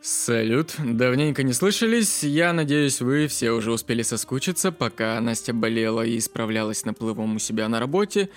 Салют, давненько не слышались, я надеюсь, вы все уже успели соскучиться, пока Настя болела и справлялась наплывом у себя на работе,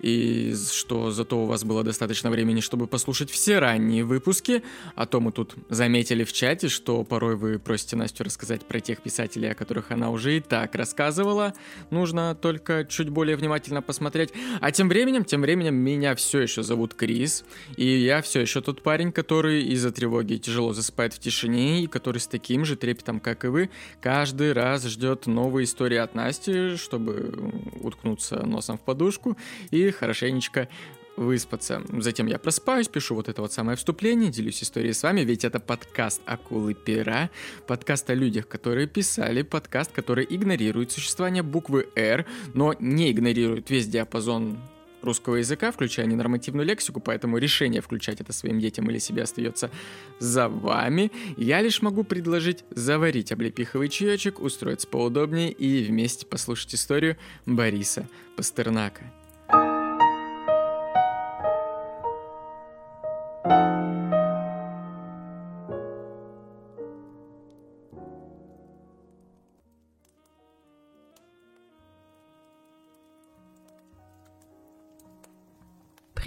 и что зато у вас было достаточно времени, чтобы послушать все ранние выпуски, а то мы тут заметили в чате, что порой вы просите Настю рассказать про тех писателей, о которых она уже и так рассказывала, нужно только чуть более внимательно посмотреть. А тем временем, тем временем меня все еще зовут Крис, и я все еще тот парень, который из-за тревоги тяжело засыпает в тишине, и который с таким же трепетом, как и вы, каждый раз ждет новые истории от Насти, чтобы уткнуться носом в подушку и хорошенечко выспаться. Затем я просыпаюсь, пишу вот это вот самое вступление, делюсь историей с вами, ведь это подкаст «Акулы пера», подкаст о людях, которые писали, подкаст, который игнорирует существование буквы «Р», но не игнорирует весь диапазон русского языка, включая ненормативную лексику, поэтому решение включать это своим детям или себе остается за вами. Я лишь могу предложить заварить облепиховый чаечек, устроиться поудобнее и вместе послушать историю Бориса Пастернака.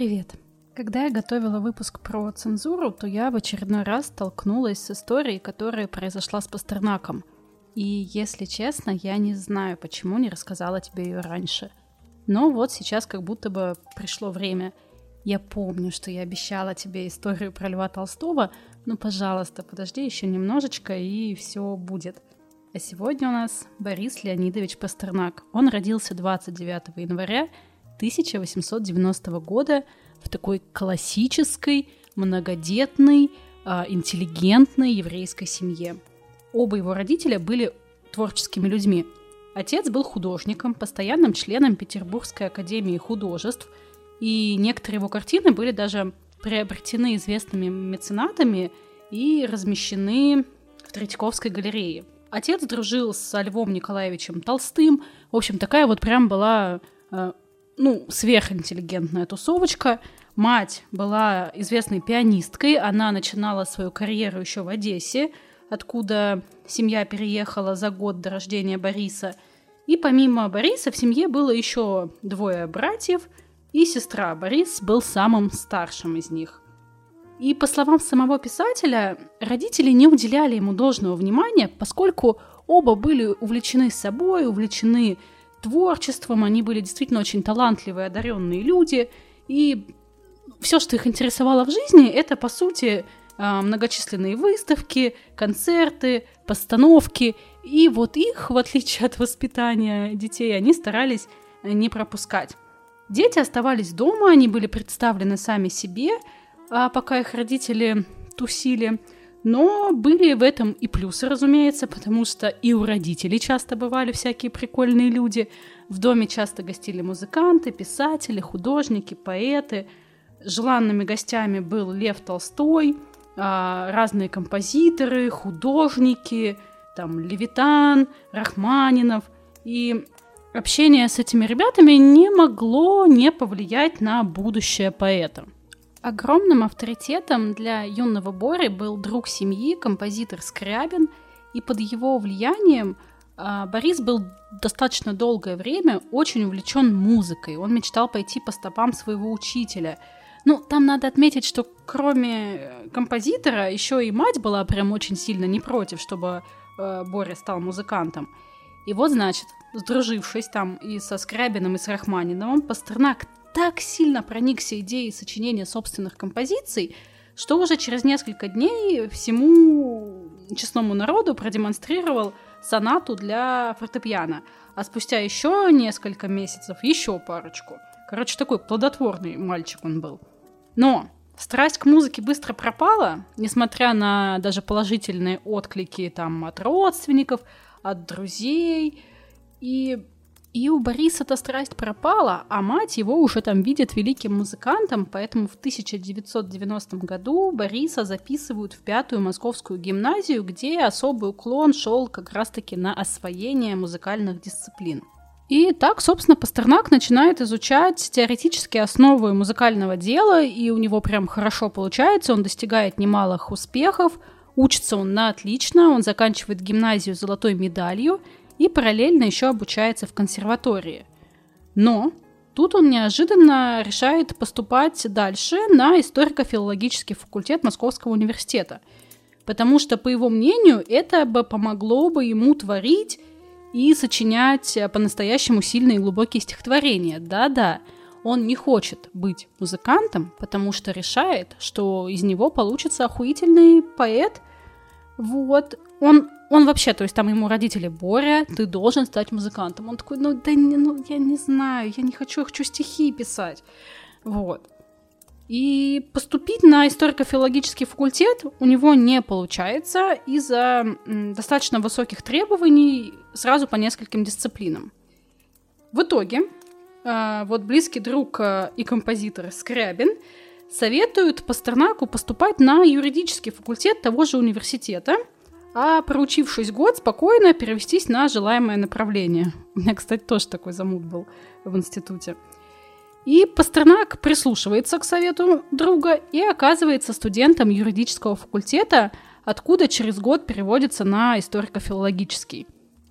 Привет! Когда я готовила выпуск про цензуру, то я в очередной раз столкнулась с историей, которая произошла с Пастернаком. И, если честно, я не знаю, почему не рассказала тебе ее раньше. Но вот сейчас как будто бы пришло время. Я помню, что я обещала тебе историю про Льва Толстого, но, пожалуйста, подожди еще немножечко, и все будет. А сегодня у нас Борис Леонидович Пастернак. Он родился 29 января 1890 года в такой классической, многодетной, а, интеллигентной еврейской семье. Оба его родителя были творческими людьми. Отец был художником, постоянным членом Петербургской академии художеств, и некоторые его картины были даже приобретены известными меценатами и размещены в Третьяковской галерее. Отец дружил с Львом Николаевичем Толстым. В общем, такая вот прям была а, ну, сверхинтеллигентная тусовочка. Мать была известной пианисткой, она начинала свою карьеру еще в Одессе, откуда семья переехала за год до рождения Бориса. И помимо Бориса в семье было еще двое братьев и сестра. Борис был самым старшим из них. И по словам самого писателя, родители не уделяли ему должного внимания, поскольку оба были увлечены собой, увлечены творчеством, они были действительно очень талантливые, одаренные люди, и все, что их интересовало в жизни, это, по сути, а, многочисленные выставки, концерты, постановки, и вот их, в отличие от воспитания детей, они старались не пропускать. Дети оставались дома, они были представлены сами себе, а пока их родители тусили – но были в этом и плюсы, разумеется, потому что и у родителей часто бывали всякие прикольные люди. В доме часто гостили музыканты, писатели, художники, поэты. Желанными гостями был Лев Толстой, а, разные композиторы, художники, там Левитан, Рахманинов. И общение с этими ребятами не могло не повлиять на будущее поэта. Огромным авторитетом для юного Бори был друг семьи, композитор Скрябин, и под его влиянием э, Борис был достаточно долгое время очень увлечен музыкой. Он мечтал пойти по стопам своего учителя. Ну, там надо отметить, что кроме композитора, еще и мать была прям очень сильно не против, чтобы э, Боря стал музыкантом. И вот, значит, сдружившись там и со Скрябиным, и с Рахманиновым, Пастернак так сильно проникся идеей сочинения собственных композиций, что уже через несколько дней всему честному народу продемонстрировал сонату для фортепиано, а спустя еще несколько месяцев еще парочку. Короче, такой плодотворный мальчик он был. Но страсть к музыке быстро пропала, несмотря на даже положительные отклики там от родственников, от друзей. И и у Бориса эта страсть пропала, а мать его уже там видит великим музыкантом, поэтому в 1990 году Бориса записывают в пятую московскую гимназию, где особый уклон шел как раз-таки на освоение музыкальных дисциплин. И так, собственно, Пастернак начинает изучать теоретические основы музыкального дела, и у него прям хорошо получается, он достигает немалых успехов – Учится он на отлично, он заканчивает гимназию золотой медалью и параллельно еще обучается в консерватории. Но тут он неожиданно решает поступать дальше на историко-филологический факультет Московского университета. Потому что, по его мнению, это бы помогло бы ему творить и сочинять по-настоящему сильные и глубокие стихотворения. Да-да, он не хочет быть музыкантом, потому что решает, что из него получится охуительный поэт. Вот. Он, он вообще, то есть там ему родители, Боря, ты должен стать музыкантом. Он такой, ну, да не, ну, я не знаю, я не хочу, я хочу стихи писать. Вот. И поступить на историко-филологический факультет у него не получается из-за достаточно высоких требований сразу по нескольким дисциплинам. В итоге а, вот близкий друг а, и композитор Скрябин советует Пастернаку поступать на юридический факультет того же университета, а проучившись год, спокойно перевестись на желаемое направление. У меня, кстати, тоже такой замут был в институте. И Пастернак прислушивается к совету друга и оказывается студентом юридического факультета, откуда через год переводится на историко-филологический.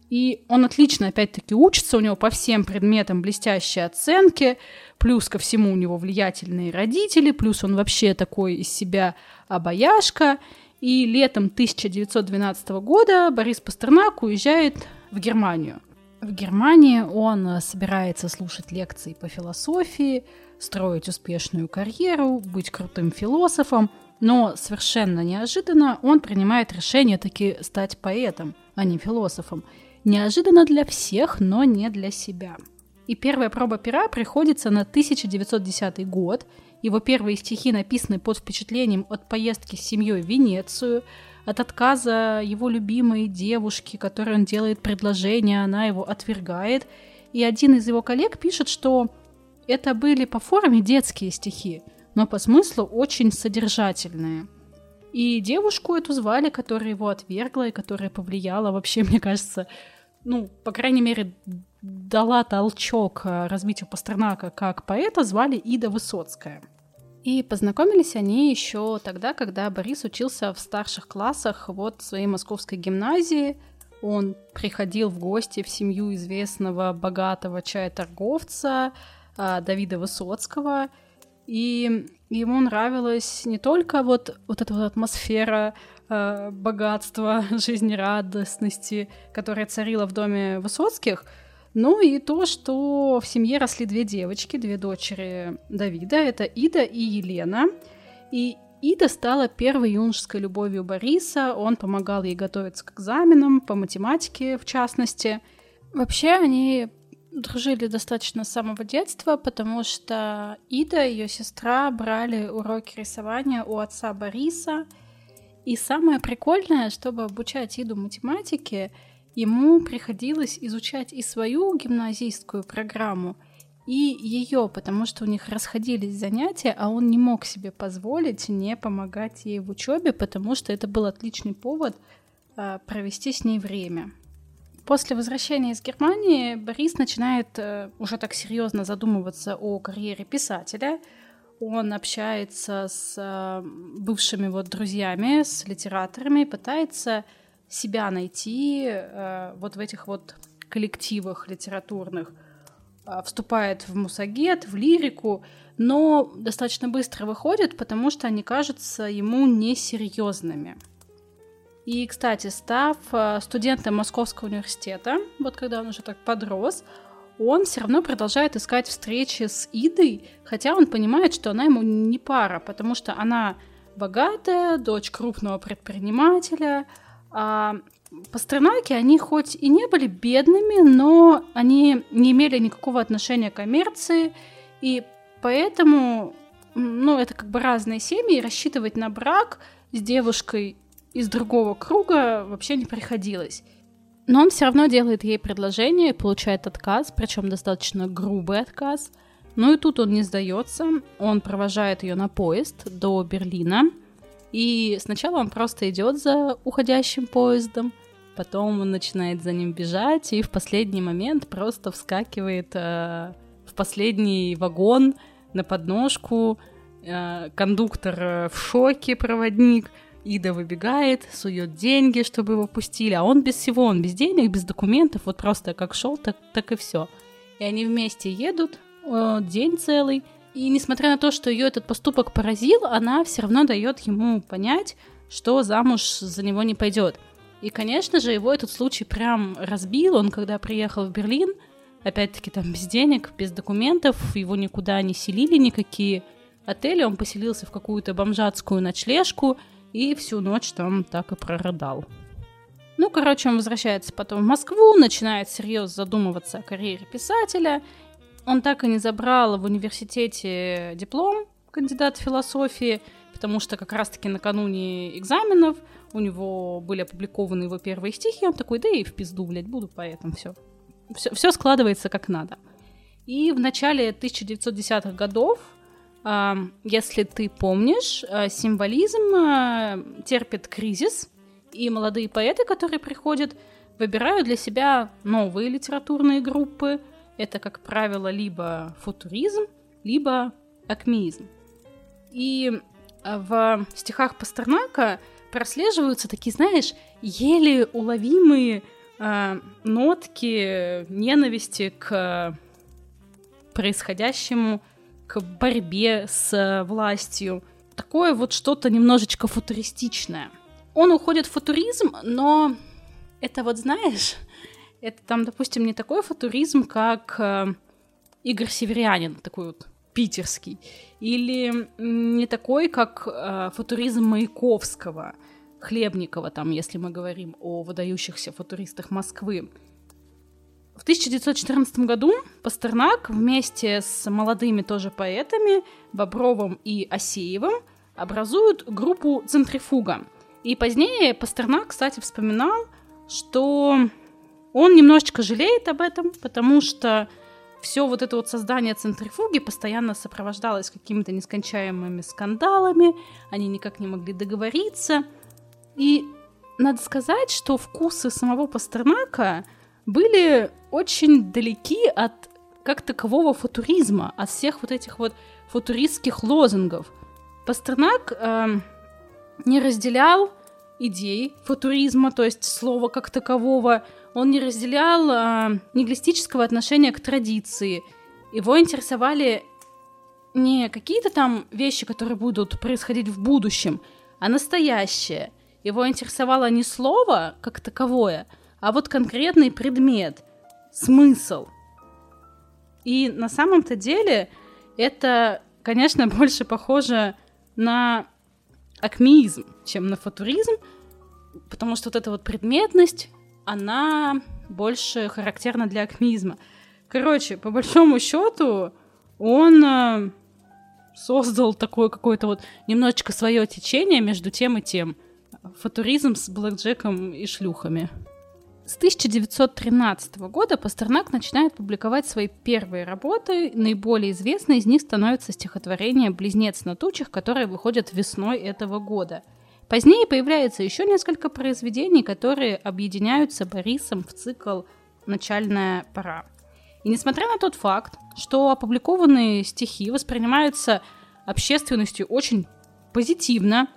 И он отлично, опять-таки, учится, у него по всем предметам блестящие оценки, плюс ко всему у него влиятельные родители, плюс он вообще такой из себя обаяшка. И летом 1912 года Борис Пастернак уезжает в Германию. В Германии он собирается слушать лекции по философии, строить успешную карьеру, быть крутым философом, но совершенно неожиданно он принимает решение таки стать поэтом, а не философом – Неожиданно для всех, но не для себя. И первая проба пера приходится на 1910 год. Его первые стихи написаны под впечатлением от поездки с семьей в Венецию, от отказа его любимой девушки, которой он делает предложение, она его отвергает. И один из его коллег пишет, что это были по форме детские стихи, но по смыслу очень содержательные – и девушку эту звали, которая его отвергла и которая повлияла вообще, мне кажется, ну, по крайней мере, дала толчок э, развитию Пастернака как поэта, звали Ида Высоцкая. И познакомились они еще тогда, когда Борис учился в старших классах вот своей московской гимназии. Он приходил в гости в семью известного богатого чая-торговца э, Давида Высоцкого, и ему нравилась не только вот, вот эта вот атмосфера э, богатства, жизнерадостности, которая царила в доме Высоцких, но и то, что в семье росли две девочки, две дочери Давида, это Ида и Елена. И Ида стала первой юношеской любовью Бориса, он помогал ей готовиться к экзаменам, по математике в частности. Вообще они дружили достаточно с самого детства, потому что Ида и ее сестра брали уроки рисования у отца Бориса. И самое прикольное, чтобы обучать Иду математике, ему приходилось изучать и свою гимназийскую программу, и ее, потому что у них расходились занятия, а он не мог себе позволить не помогать ей в учебе, потому что это был отличный повод э, провести с ней время. После возвращения из Германии Борис начинает э, уже так серьезно задумываться о карьере писателя. Он общается с э, бывшими вот друзьями, с литераторами, пытается себя найти э, вот в этих вот коллективах литературных, вступает в мусагет, в лирику, но достаточно быстро выходит, потому что они кажутся ему несерьезными. И, кстати, став э, студентом Московского университета, вот когда он уже так подрос, он все равно продолжает искать встречи с Идой, хотя он понимает, что она ему не пара, потому что она богатая, дочь крупного предпринимателя, а Пастернаки, они хоть и не были бедными, но они не имели никакого отношения к коммерции, и поэтому, ну, это как бы разные семьи, и рассчитывать на брак с девушкой из другого круга вообще не приходилось. Но он все равно делает ей предложение и получает отказ, причем достаточно грубый отказ. Ну и тут он не сдается, он провожает ее на поезд до Берлина. И сначала он просто идет за уходящим поездом, потом он начинает за ним бежать и в последний момент просто вскакивает э, в последний вагон на подножку. Э, кондуктор э, в шоке, проводник Ида выбегает, сует деньги, чтобы его пустили, а он без всего, он без денег, без документов, вот просто как шел, так, так и все. И они вместе едут э, день целый, и несмотря на то, что ее этот поступок поразил, она все равно дает ему понять, что замуж за него не пойдет. И, конечно же, его этот случай прям разбил. Он, когда приехал в Берлин, опять-таки там без денег, без документов, его никуда не селили никакие отели, он поселился в какую-то бомжатскую ночлежку и всю ночь там так и прорыдал. Ну, короче, он возвращается потом в Москву, начинает серьезно задумываться о карьере писателя. Он так и не забрал в университете диплом кандидата философии, потому что как раз-таки накануне экзаменов у него были опубликованы его первые стихи, он такой, да и в пизду, блядь, буду поэтом, все. Все, складывается как надо. И в начале 1910-х годов если ты помнишь, э, символизм э, терпит кризис, и молодые поэты, которые приходят, выбирают для себя новые литературные группы. Это, как правило, либо футуризм, либо акмеизм. И э, в стихах Пастернака прослеживаются такие, знаешь, еле уловимые э, нотки ненависти к происходящему к борьбе с властью. Такое вот что-то немножечко футуристичное. Он уходит в футуризм, но это вот знаешь, это там, допустим, не такой футуризм, как э, Игорь Северянин, такой вот питерский, или не такой, как э, футуризм Маяковского, Хлебникова, там, если мы говорим о выдающихся футуристах Москвы. В 1914 году Пастернак вместе с молодыми тоже поэтами Бобровым и Осеевым образуют группу «Центрифуга». И позднее Пастернак, кстати, вспоминал, что он немножечко жалеет об этом, потому что все вот это вот создание центрифуги постоянно сопровождалось какими-то нескончаемыми скандалами, они никак не могли договориться. И надо сказать, что вкусы самого Пастернака – были очень далеки от как такового футуризма, от всех вот этих вот футуристских лозунгов. Пастернак э, не разделял идей футуризма, то есть слова как такового, он не разделял э, нигилистического отношения к традиции. Его интересовали не какие-то там вещи, которые будут происходить в будущем, а настоящее. Его интересовало не слово как таковое, а вот конкретный предмет, смысл. И на самом-то деле это, конечно, больше похоже на акмеизм, чем на футуризм, потому что вот эта вот предметность, она больше характерна для акмеизма. Короче, по большому счету, он э, создал такое какое-то вот немножечко свое течение между тем и тем. Футуризм с блэкджеком и шлюхами. С 1913 года Пастернак начинает публиковать свои первые работы. Наиболее известной из них становится стихотворение «Близнец на тучах», которое выходит весной этого года. Позднее появляется еще несколько произведений, которые объединяются Борисом в цикл «Начальная пора». И несмотря на тот факт, что опубликованные стихи воспринимаются общественностью очень позитивно,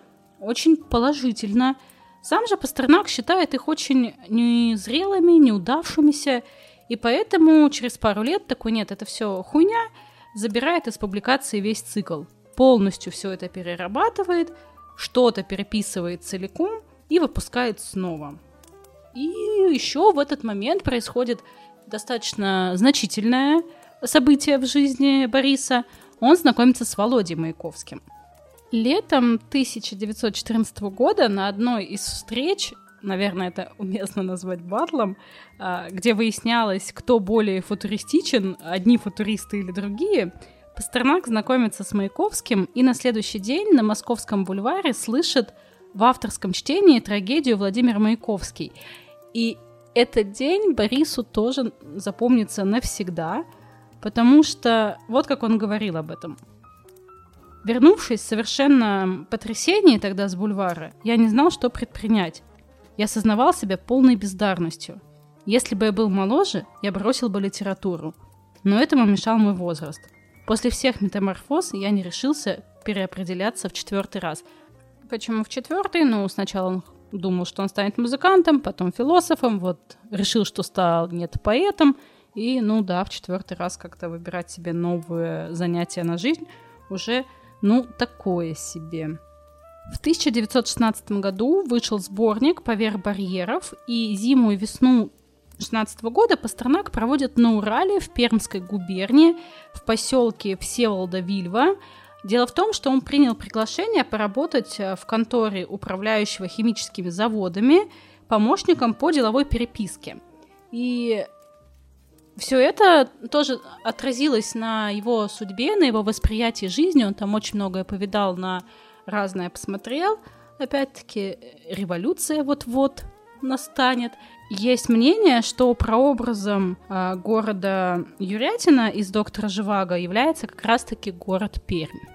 очень положительно – сам же Пастернак считает их очень незрелыми, неудавшимися, и поэтому через пару лет такой нет, это все хуйня, забирает из публикации весь цикл. Полностью все это перерабатывает, что-то переписывает целиком и выпускает снова. И еще в этот момент происходит достаточно значительное событие в жизни Бориса. Он знакомится с Володей Маяковским. Летом 1914 года на одной из встреч, наверное, это уместно назвать батлом, а, где выяснялось, кто более футуристичен, одни футуристы или другие, Пастернак знакомится с Маяковским и на следующий день на Московском бульваре слышит в авторском чтении трагедию Владимир Маяковский. И этот день Борису тоже запомнится навсегда, потому что вот как он говорил об этом – Вернувшись совершенно потрясении тогда с бульвара, я не знал, что предпринять. Я осознавал себя полной бездарностью. Если бы я был моложе, я бросил бы литературу. Но этому мешал мой возраст. После всех метаморфоз я не решился переопределяться в четвертый раз. Почему в четвертый? Ну, сначала он думал, что он станет музыкантом, потом философом, вот решил, что стал нет поэтом, и, ну да, в четвертый раз как-то выбирать себе новые занятия на жизнь уже, ну, такое себе. В 1916 году вышел сборник «Поверх барьеров», и зиму и весну 2016 года Пастернак проводит на Урале в Пермской губернии в поселке Всеволода-Вильва. Дело в том, что он принял приглашение поработать э, в конторе управляющего химическими заводами помощником по деловой переписке. И все это тоже отразилось на его судьбе, на его восприятии жизни. Он там очень многое повидал, на разное посмотрел. Опять-таки, революция вот-вот настанет. Есть мнение, что прообразом э, города Юрятина из «Доктора Живаго» является как раз-таки город Пермь.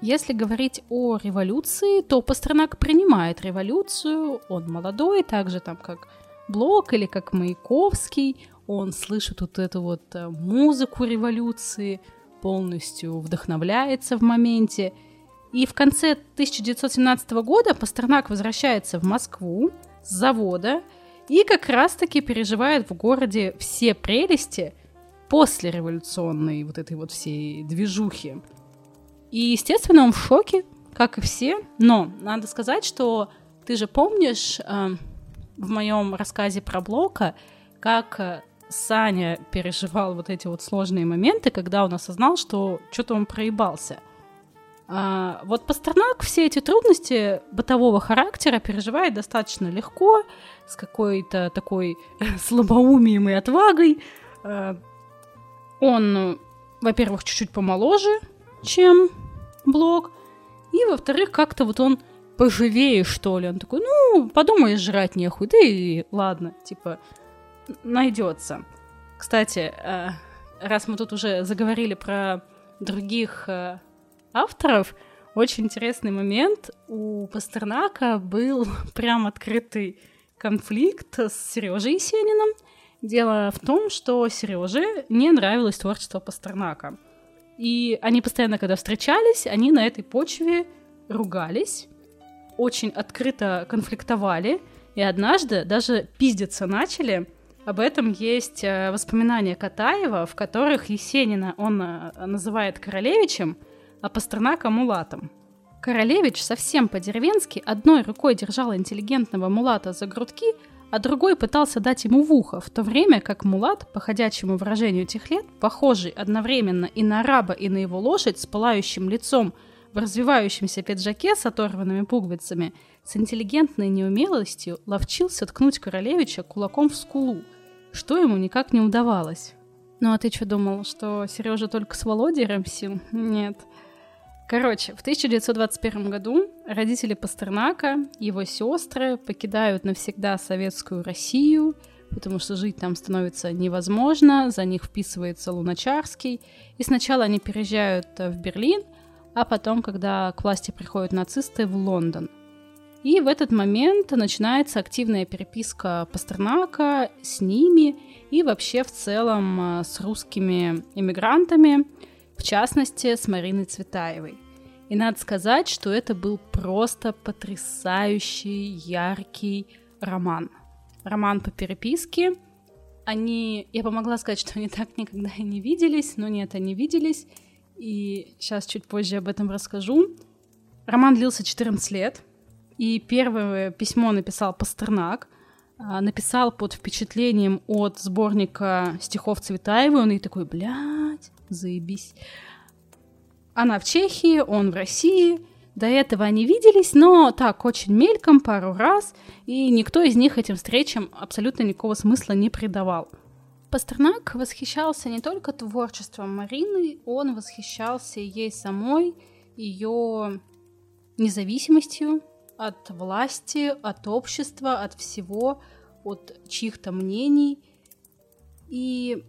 Если говорить о революции, то Пастернак принимает революцию, он молодой, так же там как Блок или как Маяковский, он слышит вот эту вот э, музыку революции, полностью вдохновляется в моменте. И в конце 1917 года Пастернак возвращается в Москву с завода и как раз-таки переживает в городе все прелести после революционной вот этой вот всей движухи. И, естественно, он в шоке, как и все. Но надо сказать, что ты же помнишь э, в моем рассказе про Блока, как э, Саня переживал вот эти вот сложные моменты, когда он осознал, что что-то он проебался. А, вот Пастернак все эти трудности бытового характера переживает достаточно легко, с какой-то такой слабоумием и отвагой. А, он, во-первых, чуть-чуть помоложе, чем Блок, и, во-вторых, как-то вот он поживее, что ли. Он такой, ну, подумаешь, жрать нехуй, да и ладно, типа, найдется. Кстати, э, раз мы тут уже заговорили про других авторов, очень интересный момент. У Пастернака был прям открытый конфликт с Сережей Есениным. Дело в том, что Сереже не нравилось творчество Пастернака. И они постоянно, когда встречались, они на этой почве ругались, очень открыто конфликтовали, и однажды даже пиздиться начали — об этом есть э, воспоминания Катаева, в которых Есенина он э, называет королевичем, а Пастернака мулатом. Королевич совсем по-деревенски одной рукой держал интеллигентного мулата за грудки, а другой пытался дать ему в ухо, в то время как мулат, по ходячему выражению тех лет, похожий одновременно и на раба, и на его лошадь с пылающим лицом, в развивающемся пиджаке с оторванными пуговицами, с интеллигентной неумелостью ловчился ткнуть королевича кулаком в скулу, что ему никак не удавалось. Ну а ты что думал, что Сережа только с Володей ремсил? Нет. Короче, в 1921 году родители Пастернака, его сестры покидают навсегда советскую Россию, потому что жить там становится невозможно, за них вписывается Луначарский, и сначала они переезжают в Берлин, а потом, когда к власти приходят нацисты, в Лондон – и в этот момент начинается активная переписка Пастернака с ними и вообще в целом э, с русскими иммигрантами, в частности с Мариной Цветаевой. И надо сказать, что это был просто потрясающий, яркий роман. Роман по переписке. Они, я помогла сказать, что они так никогда и не виделись, но нет, они виделись. И сейчас чуть позже об этом расскажу. Роман длился 14 лет, и первое письмо написал Пастернак, а, написал под впечатлением от сборника стихов Цветаевой, он и такой, блядь, заебись. Она в Чехии, он в России, до этого они виделись, но так, очень мельком, пару раз, и никто из них этим встречам абсолютно никакого смысла не придавал. Пастернак восхищался не только творчеством Марины, он восхищался ей самой, ее независимостью, от власти, от общества, от всего, от чьих-то мнений. И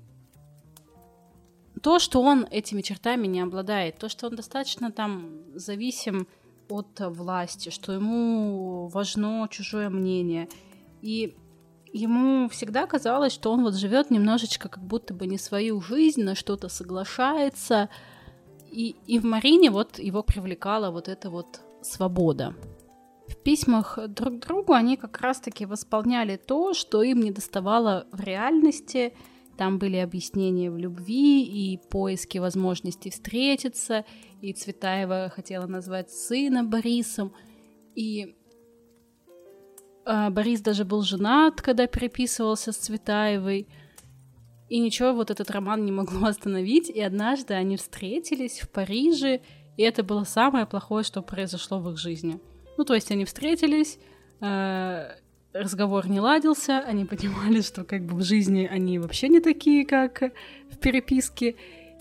то, что он этими чертами не обладает, то, что он достаточно там зависим от власти, что ему важно чужое мнение. И ему всегда казалось, что он вот живет немножечко как будто бы не свою жизнь, на что-то соглашается. И, и в Марине вот его привлекала вот эта вот свобода. В письмах друг другу они как раз-таки восполняли то, что им не доставало в реальности. Там были объяснения в любви и поиски возможности встретиться, и Цветаева хотела назвать сына Борисом, и э, Борис даже был женат, когда переписывался с Цветаевой, и ничего вот этот роман не могло остановить, и однажды они встретились в Париже, и это было самое плохое, что произошло в их жизни. Ну, то есть они встретились, э, разговор не ладился, они понимали, что как бы в жизни они вообще не такие, как в переписке.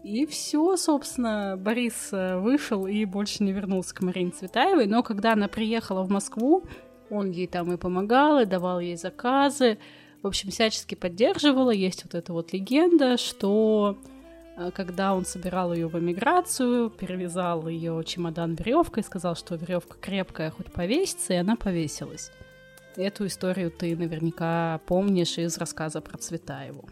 И все, собственно, Борис э, вышел и больше не вернулся к Марине Цветаевой. Но когда она приехала в Москву, он ей там и помогал, и давал ей заказы. В общем, всячески поддерживала. Есть вот эта вот легенда, что Э, когда он собирал ее в эмиграцию, перевязал ее чемодан веревкой, сказал, что веревка крепкая, хоть повесится, и она повесилась. Эту историю ты наверняка помнишь из рассказа про Цветаеву.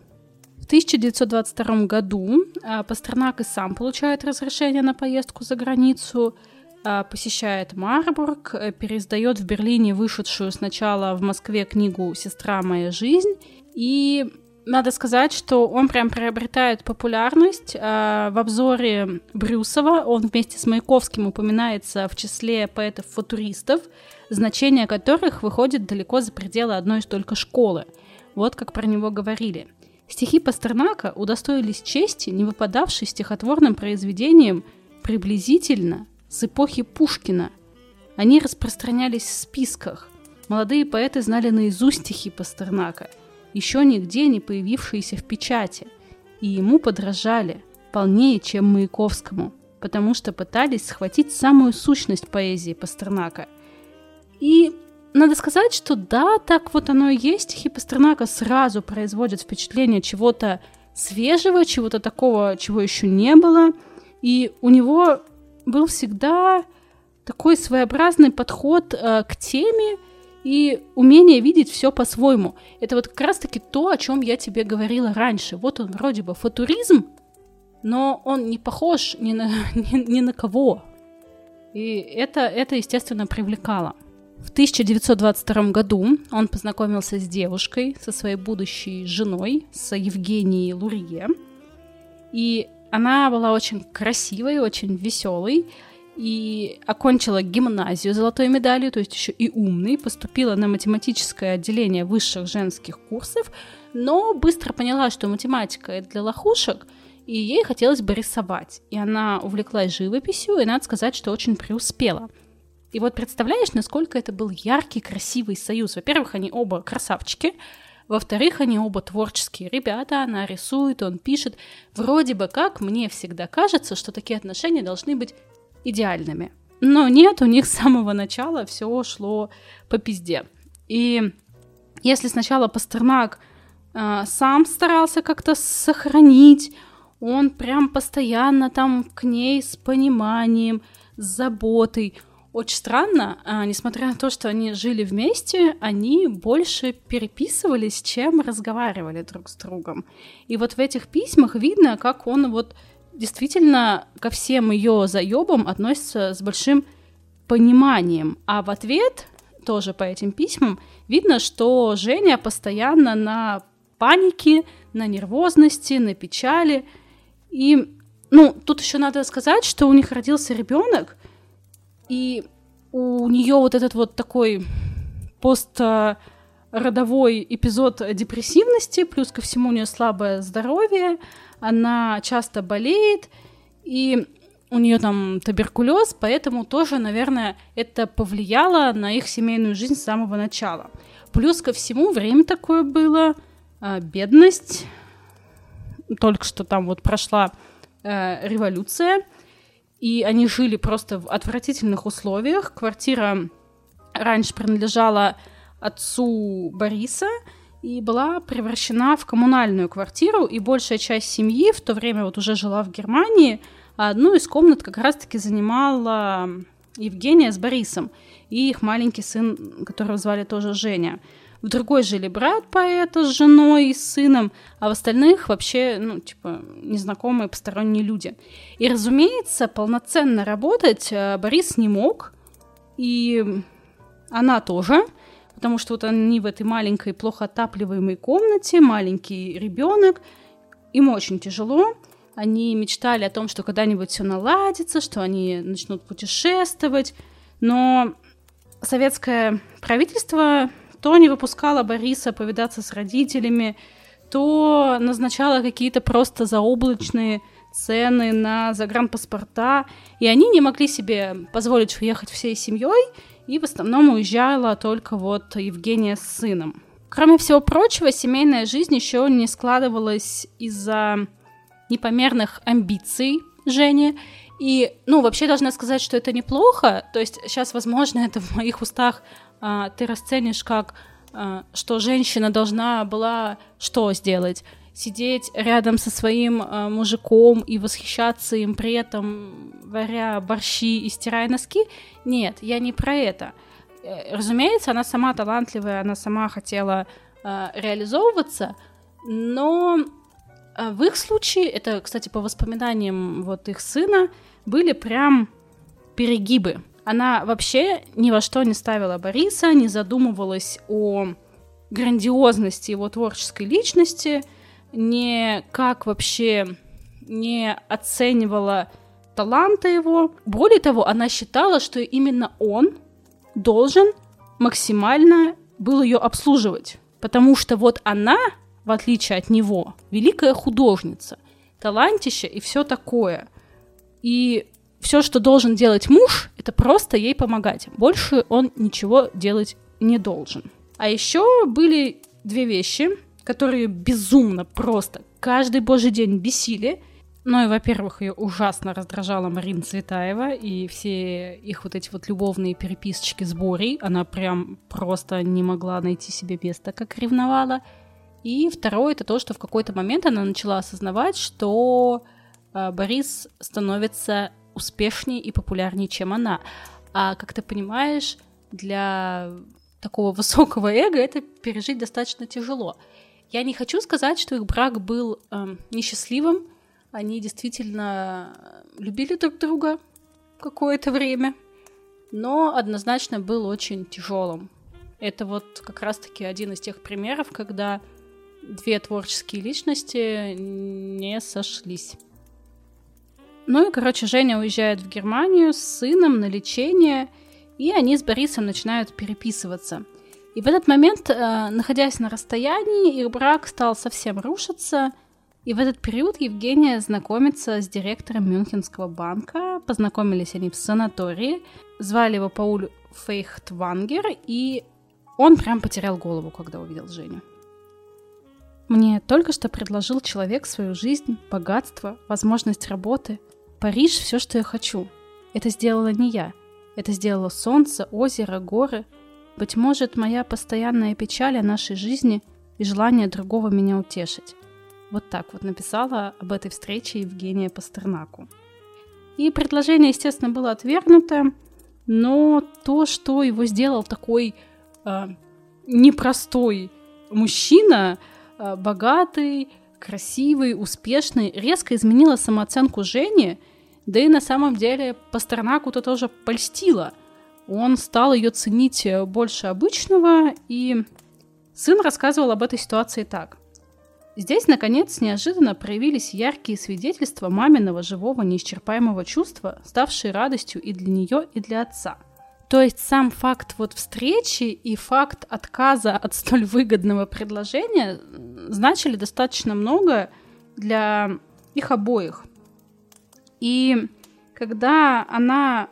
В 1922 году э, Пастернак и сам получает разрешение на поездку за границу, э, посещает Марбург, переиздает в Берлине вышедшую сначала в Москве книгу «Сестра моя жизнь» и надо сказать, что он прям приобретает популярность. А, в обзоре Брюсова он вместе с Маяковским упоминается в числе поэтов-футуристов, значение которых выходит далеко за пределы одной только школы. Вот как про него говорили. Стихи Пастернака удостоились чести, не выпадавшей стихотворным произведением приблизительно с эпохи Пушкина. Они распространялись в списках. Молодые поэты знали наизусть стихи Пастернака – еще нигде не появившиеся в печати, и ему подражали полнее, чем Маяковскому, потому что пытались схватить самую сущность поэзии Пастернака. И надо сказать, что да, так вот оно и есть, стихи Пастернака сразу производят впечатление чего-то свежего, чего-то такого, чего еще не было, и у него был всегда такой своеобразный подход э, к теме, и умение видеть все по-своему. Это вот как раз-таки то, о чем я тебе говорила раньше. Вот он вроде бы футуризм, но он не похож ни на, ни, ни на кого. И это, это, естественно, привлекало. В 1922 году он познакомился с девушкой, со своей будущей женой, с Евгенией Лурье. И она была очень красивой, очень веселой и окончила гимназию золотой медалью, то есть еще и умный, поступила на математическое отделение высших женских курсов, но быстро поняла, что математика это для лохушек, и ей хотелось бы рисовать. И она увлеклась живописью, и надо сказать, что очень преуспела. И вот представляешь, насколько это был яркий, красивый союз. Во-первых, они оба красавчики, во-вторых, они оба творческие ребята, она рисует, он пишет. Вроде бы как, мне всегда кажется, что такие отношения должны быть идеальными. Но нет, у них с самого начала все шло по пизде. И если сначала Пастернак э, сам старался как-то сохранить, он прям постоянно там к ней с пониманием, с заботой. Очень странно, а, несмотря на то, что они жили вместе, они больше переписывались, чем разговаривали друг с другом. И вот в этих письмах видно, как он вот действительно ко всем ее заебам относится с большим пониманием. А в ответ тоже по этим письмам видно, что Женя постоянно на панике, на нервозности, на печали. И, ну, тут еще надо сказать, что у них родился ребенок, и у нее вот этот вот такой постродовой эпизод депрессивности, плюс ко всему у нее слабое здоровье, она часто болеет, и у нее там туберкулез, поэтому тоже, наверное, это повлияло на их семейную жизнь с самого начала. Плюс ко всему, время такое было, э, бедность, только что там вот прошла э, революция, и они жили просто в отвратительных условиях. Квартира раньше принадлежала отцу Бориса, и была превращена в коммунальную квартиру, и большая часть семьи в то время вот уже жила в Германии, а одну из комнат как раз-таки занимала Евгения с Борисом и их маленький сын, которого звали тоже Женя. В другой жили брат поэта с женой и сыном, а в остальных вообще, ну, типа, незнакомые посторонние люди. И, разумеется, полноценно работать э, Борис не мог, и она тоже, потому что вот они в этой маленькой, плохо отапливаемой комнате, маленький ребенок, им очень тяжело. Они мечтали о том, что когда-нибудь все наладится, что они начнут путешествовать, но советское правительство то не выпускало Бориса повидаться с родителями, то назначало какие-то просто заоблачные цены на загранпаспорта, и они не могли себе позволить уехать всей семьей, и в основном уезжала только вот Евгения с сыном. Кроме всего прочего, семейная жизнь еще не складывалась из-за непомерных амбиций Жени. И, ну, вообще должна сказать, что это неплохо. То есть сейчас, возможно, это в моих устах а, ты расценишь как, а, что женщина должна была что сделать? Сидеть рядом со своим а, мужиком и восхищаться им, при этом варя борщи и стирая носки? Нет, я не про это. Э, разумеется, она сама талантливая, она сама хотела э, реализовываться, но э, в их случае, это, кстати, по воспоминаниям вот их сына, были прям перегибы. Она вообще ни во что не ставила Бориса, не задумывалась о грандиозности его творческой личности, не как вообще не оценивала таланта его. Более того, она считала, что именно он должен максимально был ее обслуживать. Потому что вот она, в отличие от него, великая художница, талантище и все такое. И все, что должен делать муж, это просто ей помогать. Больше он ничего делать не должен. А еще были две вещи, которые безумно просто каждый божий день бесили. Ну и, во-первых, ее ужасно раздражала Марина Цветаева и все их вот эти вот любовные переписочки с Борей. Она прям просто не могла найти себе места, как ревновала. И второе, это то, что в какой-то момент она начала осознавать, что э, Борис становится успешнее и популярнее, чем она. А как ты понимаешь, для такого высокого эго это пережить достаточно тяжело. Я не хочу сказать, что их брак был э, несчастливым, они действительно любили друг друга какое-то время, но однозначно был очень тяжелым. Это вот как раз-таки один из тех примеров, когда две творческие личности не сошлись. Ну и, короче, Женя уезжает в Германию с сыном на лечение, и они с Борисом начинают переписываться. И в этот момент, э, находясь на расстоянии, их брак стал совсем рушиться – и в этот период Евгения знакомится с директором Мюнхенского банка. Познакомились они в санатории. Звали его Пауль Фейхтвангер, и он прям потерял голову, когда увидел Женю. Мне только что предложил человек свою жизнь, богатство, возможность работы. Париж — все, что я хочу. Это сделала не я. Это сделало солнце, озеро, горы. Быть может, моя постоянная печаль о нашей жизни и желание другого меня утешить. Вот так вот написала об этой встрече Евгения Пастернаку. И предложение, естественно, было отвергнуто, но то, что его сделал такой э, непростой мужчина, э, богатый, красивый, успешный, резко изменило самооценку Жени, да и на самом деле Пастернаку-то тоже польстило. Он стал ее ценить больше обычного, и сын рассказывал об этой ситуации так. Здесь, наконец, неожиданно проявились яркие свидетельства маминого живого неисчерпаемого чувства, ставшие радостью и для нее, и для отца. То есть сам факт вот встречи и факт отказа от столь выгодного предложения значили достаточно много для их обоих. И когда она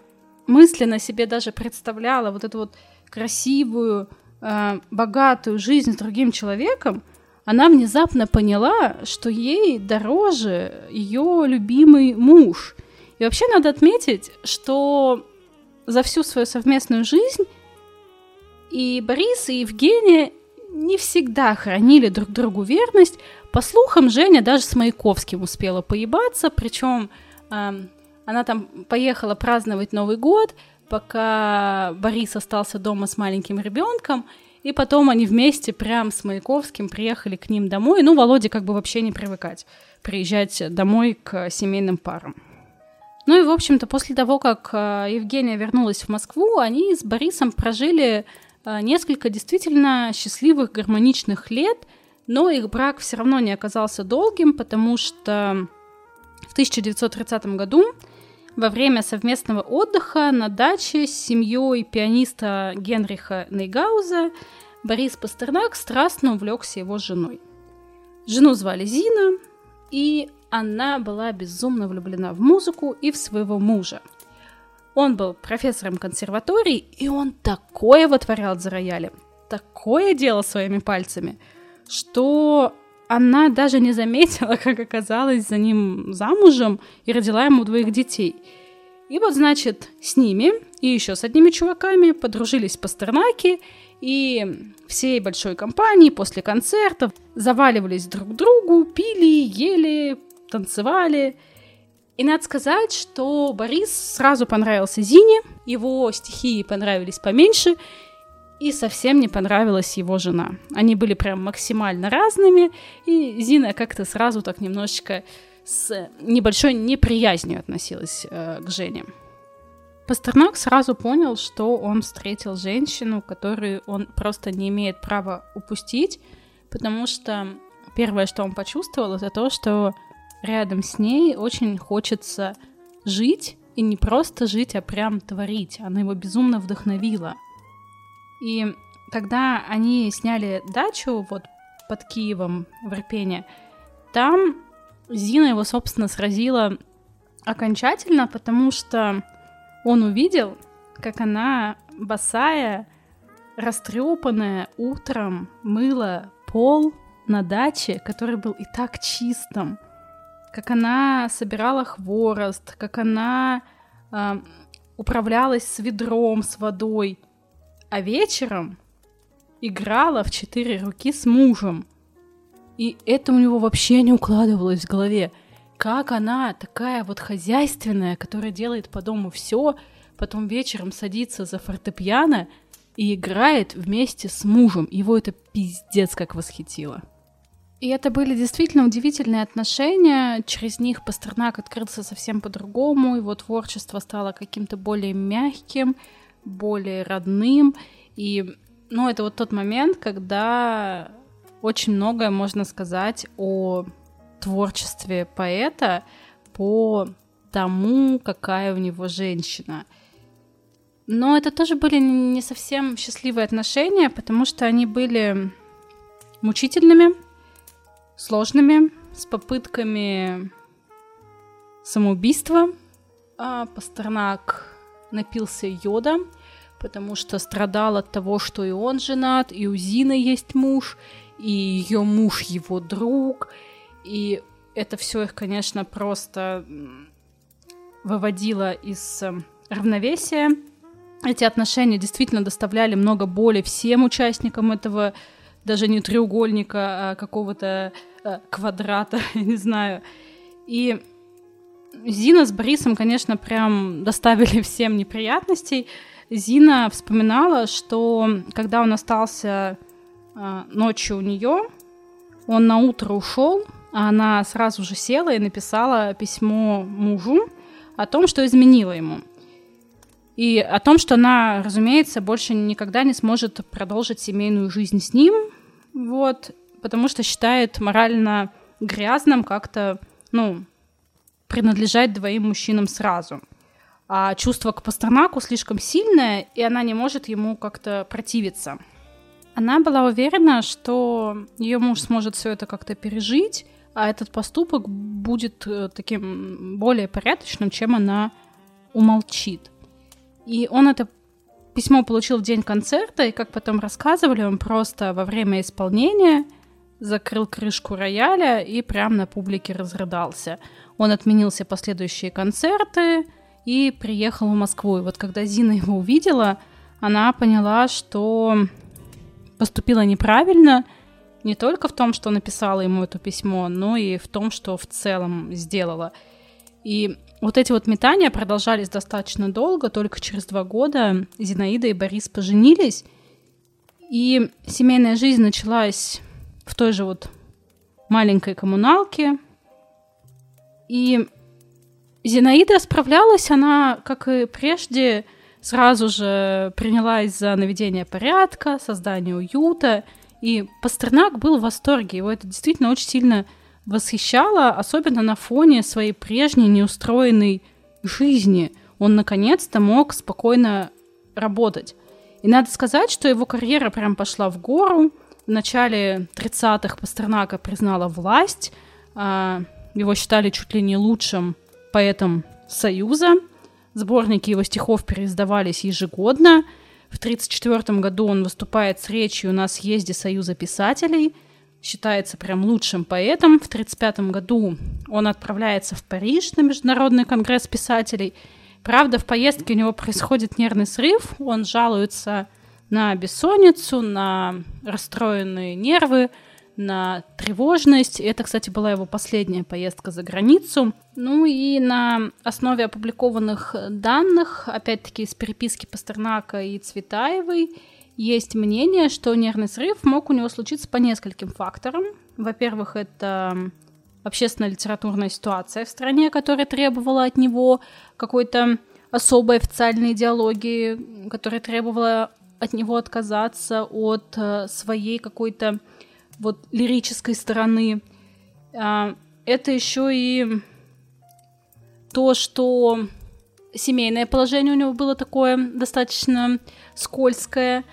мысленно себе даже представляла вот эту вот красивую, э, богатую жизнь с другим человеком, она внезапно поняла, что ей дороже ее любимый муж. И вообще надо отметить, что за всю свою совместную жизнь и Борис, и Евгения не всегда хранили друг другу верность. По слухам, Женя даже с Маяковским успела поебаться, причем э, она там поехала праздновать Новый год, пока Борис остался дома с маленьким ребенком, и потом они вместе прям с Маяковским приехали к ним домой. Ну, Володе как бы вообще не привыкать приезжать домой к семейным парам. Ну и, в общем-то, после того, как э, Евгения вернулась в Москву, они с Борисом прожили э, несколько действительно счастливых, гармоничных лет, но их брак все равно не оказался долгим, потому что в 1930 году во время совместного отдыха на даче с семьей пианиста Генриха Нейгауза Борис Пастернак страстно увлекся его женой. Жену звали Зина, и она была безумно влюблена в музыку и в своего мужа. Он был профессором консерватории, и он такое вытворял за роялем, такое делал своими пальцами, что она даже не заметила, как оказалась за ним замужем и родила ему двоих детей. И вот, значит, с ними и еще с одними чуваками подружились Пастернаки, и всей большой компании после концертов заваливались друг к другу, пили, ели, танцевали. И надо сказать, что Борис сразу понравился Зине, его стихи понравились поменьше, и совсем не понравилась его жена. Они были прям максимально разными, и Зина как-то сразу так немножечко с небольшой неприязнью относилась э, к Жене. Пастернак сразу понял, что он встретил женщину, которую он просто не имеет права упустить, потому что первое, что он почувствовал, это то, что рядом с ней очень хочется жить, и не просто жить, а прям творить. Она его безумно вдохновила — и когда они сняли дачу вот под Киевом в Ирпене, там Зина его, собственно, сразила окончательно, потому что он увидел, как она босая, растрепанная утром мыла пол на даче, который был и так чистым, как она собирала хворост, как она э, управлялась с ведром, с водой, а вечером играла в четыре руки с мужем. И это у него вообще не укладывалось в голове. Как она, такая вот хозяйственная, которая делает по дому все, потом вечером садится за фортепиано и играет вместе с мужем. Его это пиздец как восхитило. И это были действительно удивительные отношения. Через них Пастернак открылся совсем по-другому. Его творчество стало каким-то более мягким, более родным. И, ну, это вот тот момент, когда очень многое можно сказать о творчестве поэта по тому, какая у него женщина. Но это тоже были не совсем счастливые отношения, потому что они были мучительными, сложными, с попытками самоубийства. А Пастернак напился йода, потому что страдал от того, что и он женат, и у Зины есть муж, и ее муж его друг, и это все их, конечно, просто выводило из эм, равновесия. Эти отношения действительно доставляли много боли всем участникам этого даже не треугольника, а какого-то э, квадрата, не знаю. И Зина с Борисом, конечно, прям доставили всем неприятностей. Зина вспоминала, что когда он остался э, ночью у нее, он на утро ушел, а она сразу же села и написала письмо мужу о том, что изменила ему. И о том, что она, разумеется, больше никогда не сможет продолжить семейную жизнь с ним, вот, потому что считает морально грязным как-то, ну, принадлежать двоим мужчинам сразу. А чувство к Пастернаку слишком сильное, и она не может ему как-то противиться. Она была уверена, что ее муж сможет все это как-то пережить, а этот поступок будет э, таким более порядочным, чем она умолчит. И он это письмо получил в день концерта, и, как потом рассказывали, он просто во время исполнения закрыл крышку рояля и прямо на публике разрыдался. Он отменил все последующие концерты и приехал в Москву. И вот когда Зина его увидела, она поняла, что поступила неправильно, не только в том, что написала ему это письмо, но и в том, что в целом сделала. И вот эти вот метания продолжались достаточно долго, только через два года Зинаида и Борис поженились, и семейная жизнь началась в той же вот маленькой коммуналке, и Зинаида справлялась, она, как и прежде, сразу же принялась за наведение порядка, создание уюта, и Пастернак был в восторге, его это действительно очень сильно восхищало, особенно на фоне своей прежней неустроенной жизни. Он наконец-то мог спокойно работать. И надо сказать, что его карьера прям пошла в гору. В начале 30-х Пастернака признала власть, а, его считали чуть ли не лучшим поэтом Союза. Сборники его стихов переиздавались ежегодно. В 1934 году он выступает с речью на съезде Союза писателей. Считается прям лучшим поэтом. В 1935 году он отправляется в Париж на Международный конгресс писателей. Правда, в поездке у него происходит нервный срыв. Он жалуется на бессонницу, на расстроенные нервы, на тревожность. Это, кстати, была его последняя поездка за границу. Ну и на основе опубликованных данных, опять-таки из переписки Пастернака и Цветаевой, есть мнение, что нервный срыв мог у него случиться по нескольким факторам. Во-первых, это общественная литературная ситуация в стране, которая требовала от него какой-то особой официальной идеологии, которая требовала от него отказаться от э, своей какой-то вот лирической стороны. А, это еще и то, что семейное положение у него было такое достаточно скользкое,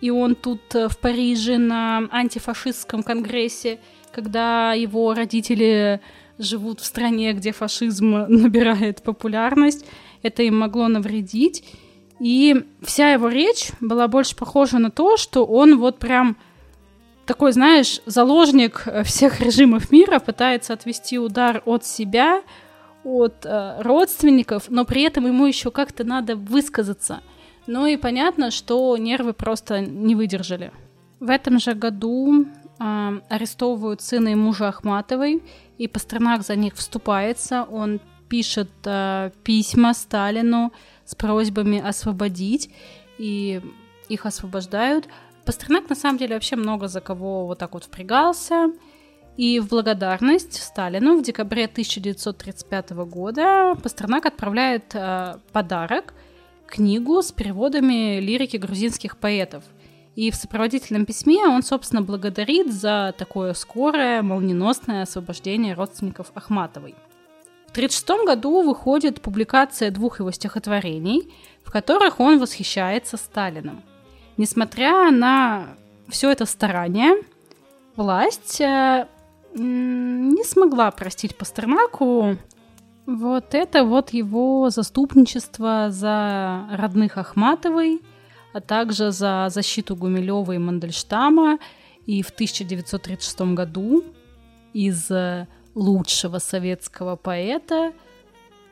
и он тут э, в Париже на антифашистском конгрессе, когда его родители живут в стране, где фашизм набирает популярность, это им могло навредить. И вся его речь была больше похожа на то, что он вот прям такой, знаешь, заложник э, всех режимов мира, пытается отвести удар от себя, от э, родственников, но при этом ему еще как-то надо высказаться. Ну и понятно, что нервы просто не выдержали. В этом же году э, арестовывают сына и мужа Ахматовой, и Пастернак за них вступается. Он пишет э, письма Сталину с просьбами освободить, и их освобождают. Пастернак на самом деле вообще много за кого вот так вот впрягался. И в благодарность Сталину в декабре 1935 года Пастернак отправляет э, подарок, книгу с переводами лирики грузинских поэтов. И в сопроводительном письме он, собственно, благодарит за такое скорое, молниеносное освобождение родственников Ахматовой. В 1936 году выходит публикация двух его стихотворений, в которых он восхищается Сталиным – Несмотря на все это старание, власть э, не смогла простить Пастернаку вот это вот его заступничество за родных Ахматовой, а также за защиту Гумилева и Мандельштама. И в 1936 году из лучшего советского поэта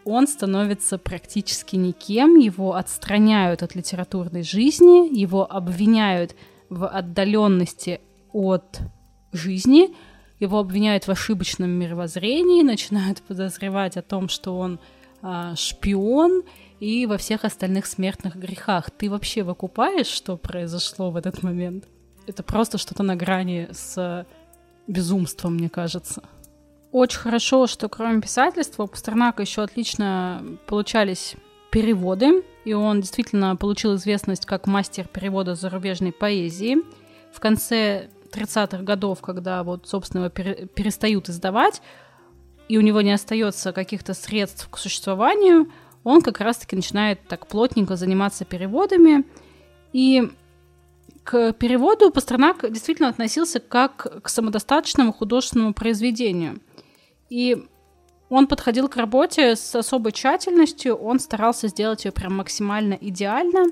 он становится практически никем, его отстраняют от литературной жизни, его обвиняют в отдаленности от жизни, его обвиняют в ошибочном мировоззрении, начинают подозревать о том, что он а, шпион и во всех остальных смертных грехах. Ты вообще выкупаешь, что произошло в этот момент? Это просто что-то на грани с безумством, мне кажется. Очень хорошо, что кроме писательства у Пастернака еще отлично получались переводы, и он действительно получил известность как мастер перевода зарубежной поэзии. В конце 30-х годов, когда вот, собственно, его перестают издавать, и у него не остается каких-то средств к существованию, он как раз-таки начинает так плотненько заниматься переводами. И к переводу Пастернак действительно относился как к самодостаточному художественному произведению – и он подходил к работе с особой тщательностью, он старался сделать ее прям максимально идеально.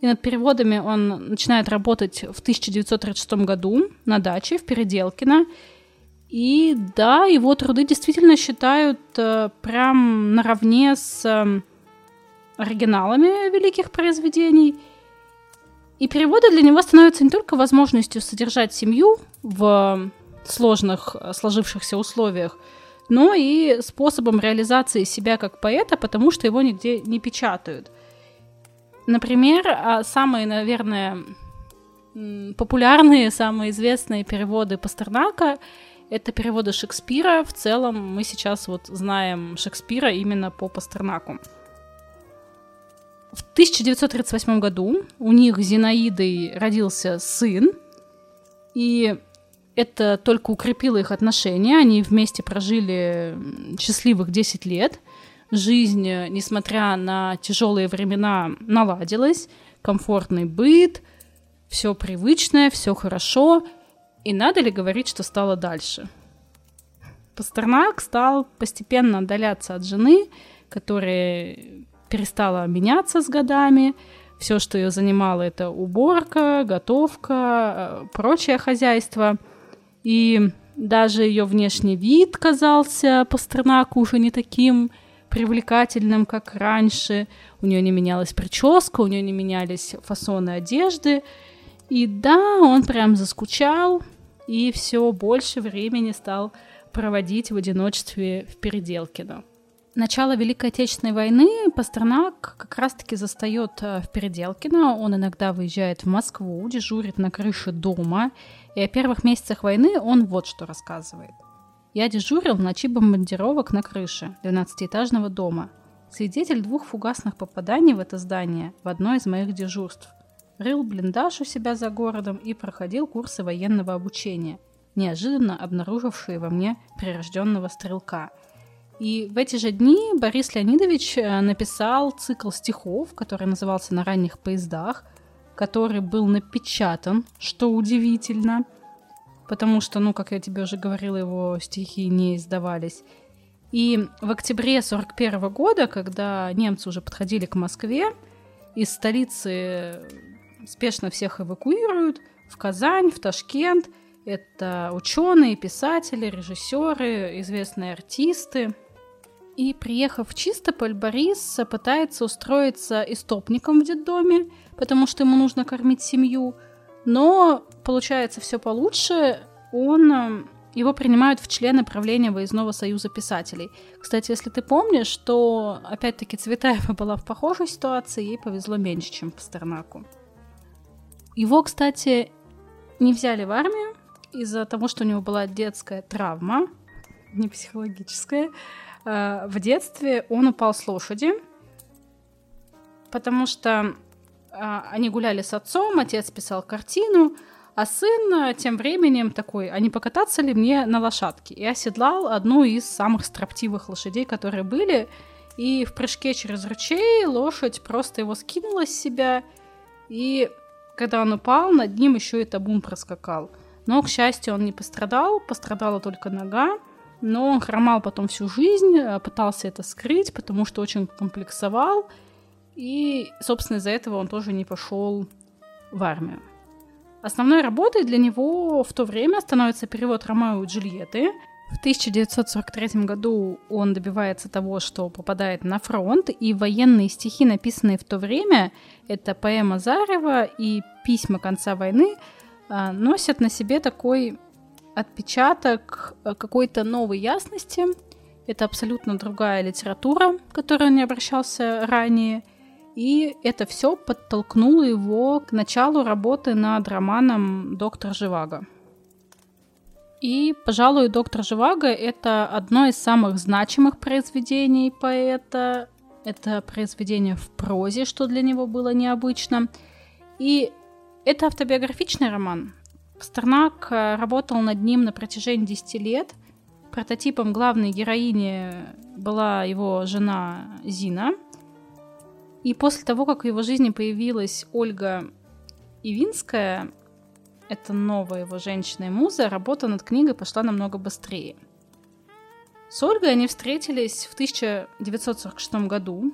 И над переводами он начинает работать в 1936 году на даче в Переделкино. И да, его труды действительно считают э, прям наравне с э, оригиналами великих произведений. И переводы для него становятся не только возможностью содержать семью в сложных э, сложившихся условиях, но и способом реализации себя как поэта, потому что его нигде не печатают. Например, а, самые, наверное, популярные, самые известные переводы Пастернака — это переводы Шекспира. В целом мы сейчас вот знаем Шекспира именно по Пастернаку. В 1938 году у них Зинаидой родился сын, и это только укрепило их отношения. Они вместе прожили счастливых 10 лет. Жизнь, несмотря на тяжелые времена, наладилась. Комфортный быт, все привычное, все хорошо. И надо ли говорить, что стало дальше? Пастернак стал постепенно отдаляться от жены, которая перестала меняться с годами. Все, что ее занимало, это уборка, готовка, э, прочее хозяйство. И даже ее внешний вид казался Пастернаку уже не таким привлекательным, как раньше. У нее не менялась прическа, у нее не менялись фасоны одежды. И да, он прям заскучал и все больше времени стал проводить в одиночестве в Переделкино. Начало Великой Отечественной войны Пастернак как раз-таки застает э, в Переделкино. Он иногда выезжает в Москву, дежурит на крыше дома. И о первых месяцах войны он вот что рассказывает. «Я дежурил в ночи бомбардировок на крыше 12-этажного дома. Свидетель двух фугасных попаданий в это здание в одно из моих дежурств. Рыл блиндаж у себя за городом и проходил курсы военного обучения, неожиданно обнаружившие во мне прирожденного стрелка – и в эти же дни Борис Леонидович э, написал цикл стихов, который назывался «На ранних поездах», который был напечатан, что удивительно, потому что, ну, как я тебе уже говорила, его стихи не издавались. И в октябре 1941 года, когда немцы уже подходили к Москве, из столицы спешно всех эвакуируют в Казань, в Ташкент. Это ученые, писатели, режиссеры, известные артисты – и, приехав в Чистополь, Борис пытается устроиться истопником в детдоме, потому что ему нужно кормить семью. Но получается все получше. Он э, его принимают в члены правления Выездного союза писателей. Кстати, если ты помнишь, что, опять-таки, Цветаева была в похожей ситуации, ей повезло меньше, чем Пастернаку. Его, кстати, не взяли в армию из-за того, что у него была детская травма, не психологическая, в детстве он упал с лошади, потому что э, они гуляли с отцом, отец писал картину, а сын э, тем временем такой, а не покататься ли мне на лошадке? И оседлал одну из самых строптивых лошадей, которые были, и в прыжке через ручей лошадь просто его скинула с себя, и когда он упал, над ним еще и табун проскакал. Но, к счастью, он не пострадал, пострадала только нога, но он хромал потом всю жизнь, э, пытался это скрыть, потому что очень комплексовал, и, собственно, из-за этого он тоже не пошел в армию. Основной работой для него в то время становится перевод Ромео и Джульетты. В 1943 году он добивается того, что попадает на фронт, и военные стихи, написанные в то время, это поэма Зарева и письма конца войны, э, носят на себе такой отпечаток э, какой-то новой ясности. Это абсолютно другая литература, к которой он не обращался ранее. И это все подтолкнуло его к началу работы над романом «Доктор Живаго». И, пожалуй, «Доктор Живаго» — это одно из самых значимых произведений поэта. Это произведение в прозе, что для него было необычно. И это автобиографичный роман. Пастернак э, работал над ним на протяжении 10 лет. Прототипом главной героини была его жена Зина. И после того, как в его жизни появилась Ольга Ивинская, это новая его женщина и муза, работа над книгой пошла намного быстрее. С Ольгой они встретились в 1946 году.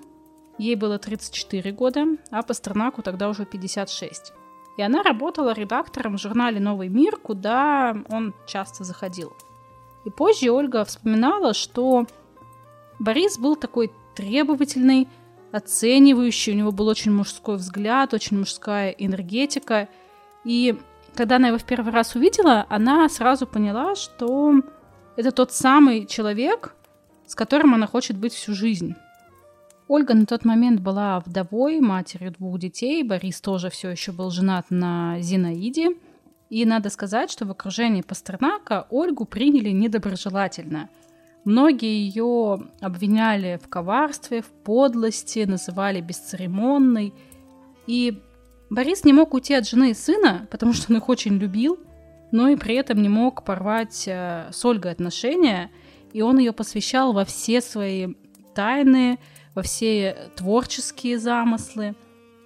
Ей было 34 года, а Пастернаку тогда уже 56. И она работала редактором в журнале «Новый мир», куда он часто заходил. И позже Ольга вспоминала, что Борис был такой требовательный, оценивающий, у него был очень мужской взгляд, очень мужская энергетика. И когда она его в первый раз увидела, она сразу поняла, что это тот самый человек, с которым она хочет быть всю жизнь. Ольга на тот момент была вдовой, матерью двух детей. Борис тоже все еще был женат на Зинаиде. И надо сказать, что в окружении Пастернака Ольгу приняли недоброжелательно. Многие ее обвиняли в коварстве, в подлости, называли бесцеремонной. И Борис не мог уйти от жены и сына, потому что он их очень любил, но и при этом не мог порвать э, с Ольгой отношения, и он ее посвящал во все свои тайны, во все творческие замыслы.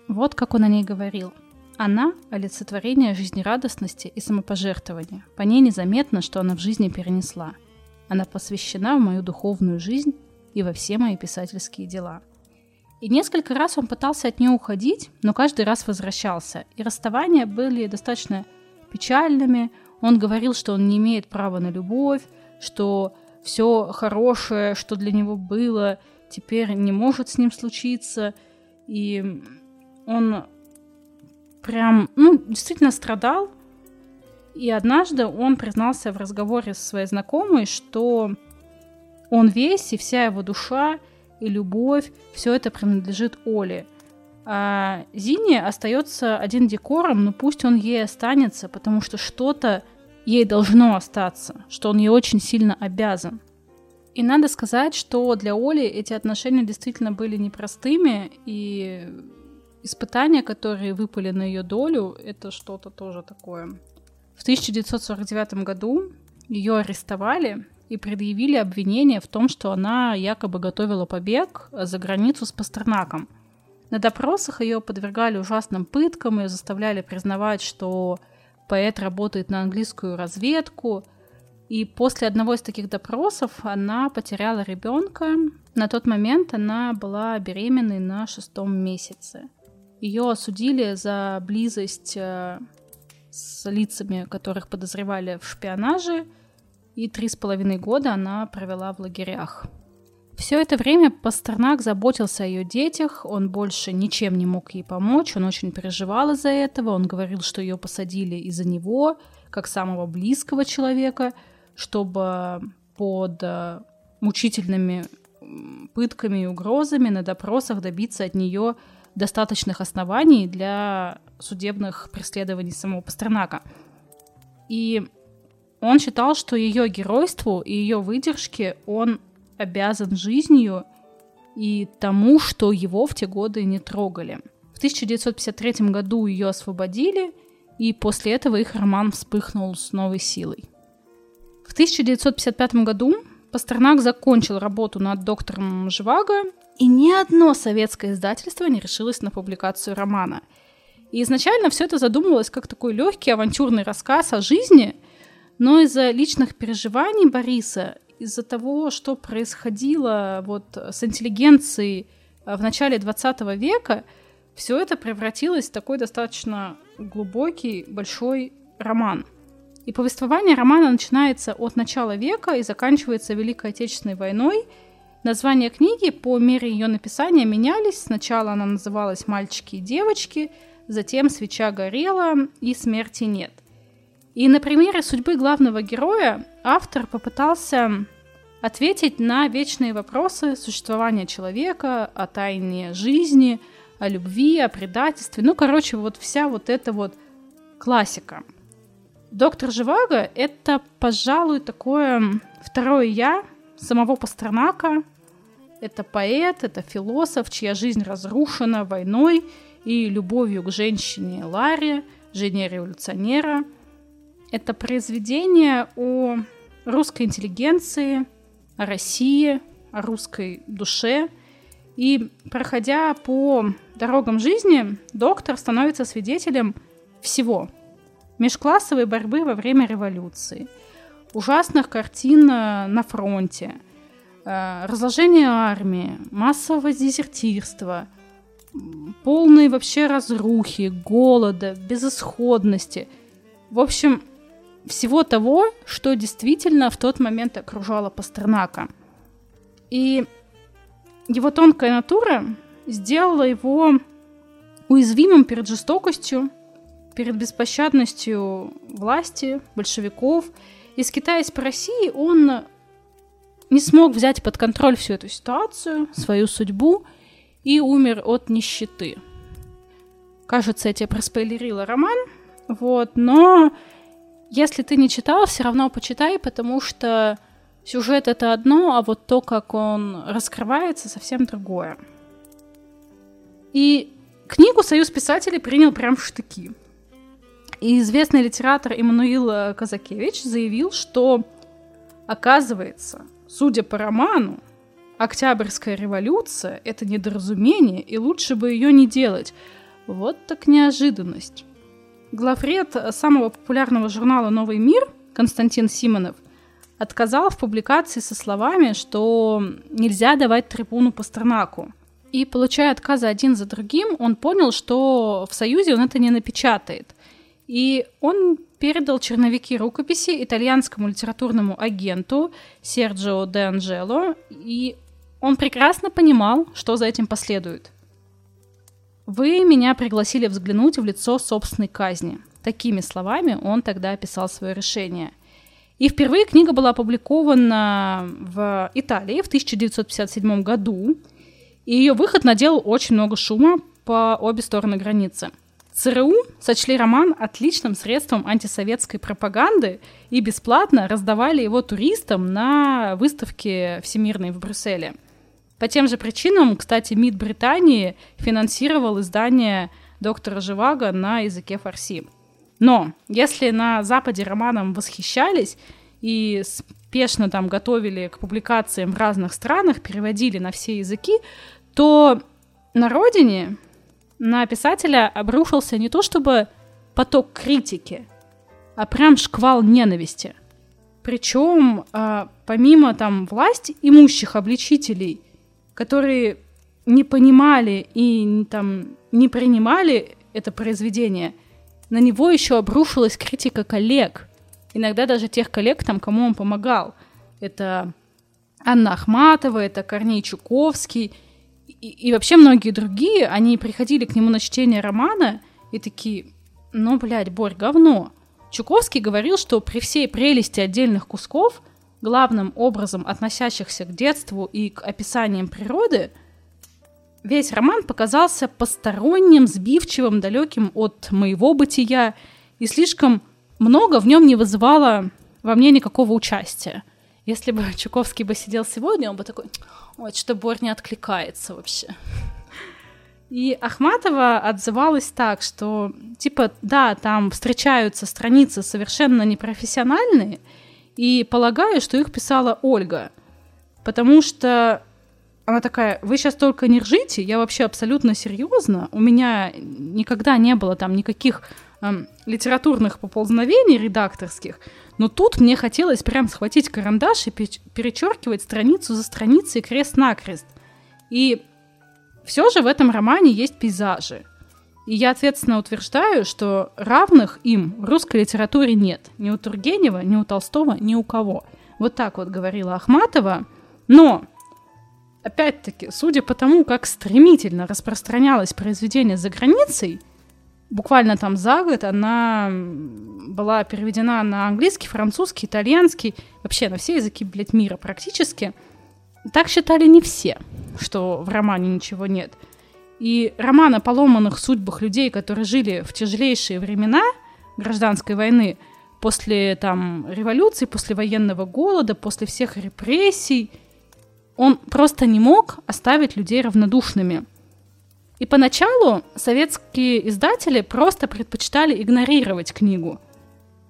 Вот как он о ней говорил. Она – олицетворение жизнерадостности и самопожертвования. По ней незаметно, что она в жизни перенесла. Она посвящена в мою духовную жизнь и во все мои писательские дела. И несколько раз он пытался от нее уходить, но каждый раз возвращался. И расставания были достаточно печальными. Он говорил, что он не имеет права на любовь, что все хорошее, что для него было, теперь не может с ним случиться. И он прям, ну, действительно страдал. И однажды он признался в разговоре со своей знакомой, что он весь и вся его душа и любовь, все это принадлежит Оле. А Зине остается один декором, но пусть он ей останется, потому что что-то ей должно остаться, что он ей очень сильно обязан. И надо сказать, что для Оли эти отношения действительно были непростыми, и испытания, которые выпали на ее долю, это что-то тоже такое. В 1949 году ее арестовали и предъявили обвинение в том, что она якобы готовила побег за границу с Пастернаком. На допросах ее подвергали ужасным пыткам, ее заставляли признавать, что поэт работает на английскую разведку – и после одного из таких допросов она потеряла ребенка. На тот момент она была беременной на шестом месяце. Ее осудили за близость э, с лицами, которых подозревали в шпионаже, и три с половиной года она провела в лагерях. Все это время Пастернак заботился о ее детях, он больше ничем не мог ей помочь, он очень переживал из-за этого, он говорил, что ее посадили из-за него, как самого близкого человека – чтобы под э, мучительными пытками и угрозами на допросах добиться от нее достаточных оснований для судебных преследований самого Пастернака. И он считал, что ее геройству и ее выдержке он обязан жизнью и тому, что его в те годы не трогали. В 1953 году ее освободили, и после этого их роман вспыхнул с новой силой. В 1955 году Пастернак закончил работу над доктором Живаго, и ни одно советское издательство не решилось на публикацию романа. И изначально все это задумывалось как такой легкий авантюрный рассказ о жизни, но из-за личных переживаний Бориса, из-за того, что происходило вот с интеллигенцией в начале 20 века, все это превратилось в такой достаточно глубокий, большой роман – и повествование романа начинается от начала века и заканчивается Великой Отечественной войной. Названия книги по мере ее написания менялись. Сначала она называлась «Мальчики и девочки», затем «Свеча горела» и «Смерти нет». И на примере судьбы главного героя автор попытался ответить на вечные вопросы существования человека, о тайне жизни, о любви, о предательстве. Ну, короче, вот вся вот эта вот классика – Доктор Живаго — это, пожалуй, такое второе «я» самого Пастернака. Это поэт, это философ, чья жизнь разрушена войной и любовью к женщине Ларе, жене революционера. Это произведение о русской интеллигенции, о России, о русской душе. И проходя по дорогам жизни, доктор становится свидетелем всего – межклассовой борьбы во время революции, ужасных картин э, на фронте, э, разложения армии, массового дезертирства, полной вообще разрухи, голода, безысходности. В общем, всего того, что действительно в тот момент окружало Пастернака. И его тонкая натура сделала его уязвимым перед жестокостью, перед беспощадностью власти, большевиков. И скитаясь по России, он не смог взять под контроль всю эту ситуацию, свою судьбу, и умер от нищеты. Кажется, я тебе проспойлерила роман. Вот, но если ты не читал, все равно почитай, потому что сюжет это одно, а вот то, как он раскрывается, совсем другое. И книгу Союз писателей принял прям в штыки. И известный литератор Иммануил Казакевич заявил, что, оказывается, судя по роману, Октябрьская революция — это недоразумение, и лучше бы ее не делать. Вот так неожиданность. Главред самого популярного журнала «Новый мир» Константин Симонов отказал в публикации со словами, что нельзя давать трибуну Пастернаку. И, получая отказы один за другим, он понял, что в Союзе он это не напечатает. И он передал черновики рукописи итальянскому литературному агенту Серджио де Анджело, и он прекрасно понимал, что за этим последует. «Вы меня пригласили взглянуть в лицо собственной казни». Такими словами он тогда описал свое решение. И впервые книга была опубликована в Италии в 1957 году, и ее выход наделал очень много шума по обе стороны границы. ЦРУ сочли роман отличным средством антисоветской пропаганды и бесплатно раздавали его туристам на выставке всемирной в Брюсселе – по тем же причинам, кстати, МИД Британии финансировал издание доктора Живаго на языке фарси. Но если на Западе романом восхищались и спешно там готовили к публикациям в разных странах, переводили на все языки, то на родине на писателя обрушился не то чтобы поток критики, а прям шквал ненависти. Причем, а, помимо там власть имущих обличителей, которые не понимали и там не принимали это произведение, на него еще обрушилась критика коллег. Иногда даже тех коллег, там, кому он помогал. Это Анна Ахматова, это Корней Чуковский и, вообще многие другие, они приходили к нему на чтение романа и такие, ну, блядь, Борь, говно. Чуковский говорил, что при всей прелести отдельных кусков – главным образом относящихся к детству и к описаниям природы, весь роман показался посторонним, сбивчивым, далеким от моего бытия, и слишком много в нем не вызывало во мне никакого участия. Если бы Чуковский бы сидел сегодня, он бы такой, ой, что Бор не откликается вообще. И Ахматова отзывалась так, что, типа, да, там встречаются страницы совершенно непрофессиональные, и полагаю, что их писала Ольга, потому что она такая, вы сейчас только не ржите, я вообще абсолютно серьезно, у меня никогда не было там никаких эм, литературных поползновений редакторских, но тут мне хотелось прям схватить карандаш и перечеркивать страницу за страницей крест-накрест. И все же в этом романе есть пейзажи. И я ответственно утверждаю, что равных им в русской литературе нет. Ни у Тургенева, ни у Толстого, ни у кого. Вот так вот говорила Ахматова. Но, опять-таки, судя по тому, как стремительно распространялось произведение за границей, буквально там за год она была переведена на английский, французский, итальянский, вообще на все языки, блядь, мира практически. Так считали не все, что в романе ничего нет – и роман о поломанных судьбах людей, которые жили в тяжелейшие времена гражданской войны, после там революции, после военного голода, после всех репрессий, он просто не мог оставить людей равнодушными. И поначалу советские издатели просто предпочитали игнорировать книгу.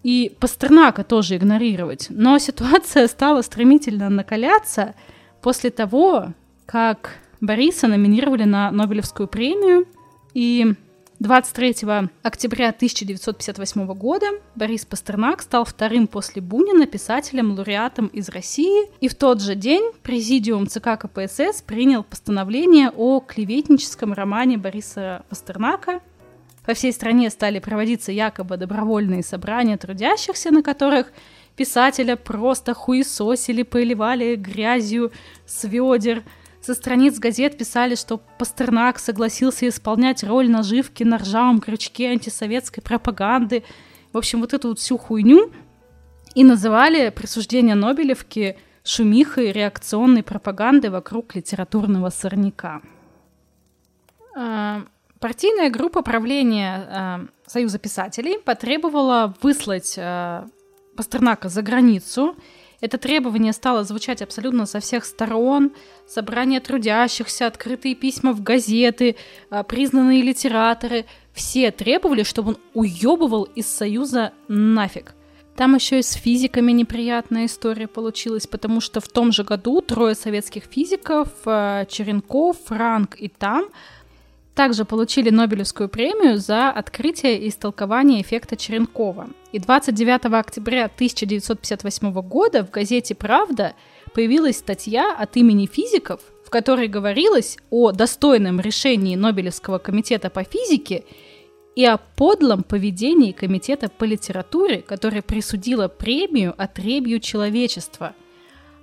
И Пастернака тоже игнорировать. Но ситуация стала стремительно накаляться после того, как Бориса номинировали на Нобелевскую премию, и 23 октября 1958 года Борис Пастернак стал вторым после Бунина писателем-лауреатом из России, и в тот же день Президиум ЦК КПСС принял постановление о клеветническом романе Бориса Пастернака. По всей стране стали проводиться якобы добровольные собрания трудящихся, на которых писателя просто хуесосили, поливали грязью с ведер, со страниц газет писали, что Пастернак согласился исполнять роль наживки на ржавом крючке антисоветской пропаганды. В общем, вот эту вот всю хуйню и называли присуждение Нобелевки шумихой реакционной пропаганды вокруг литературного сорняка. А, партийная группа правления а, Союза писателей потребовала выслать э, Пастернака за границу. Это требование стало звучать абсолютно со всех сторон. Собрание трудящихся, открытые письма в газеты, э, признанные литераторы. Все требовали, чтобы он уебывал из Союза нафиг. Там еще и с физиками неприятная история получилась, потому что в том же году трое советских физиков, э, Черенков, Франк и Там, также получили Нобелевскую премию за открытие и истолкование эффекта Черенкова. И 29 октября 1958 года в газете «Правда» появилась статья от имени физиков, в которой говорилось о достойном решении Нобелевского комитета по физике – и о подлом поведении Комитета по литературе, которое присудило премию отребью человечества.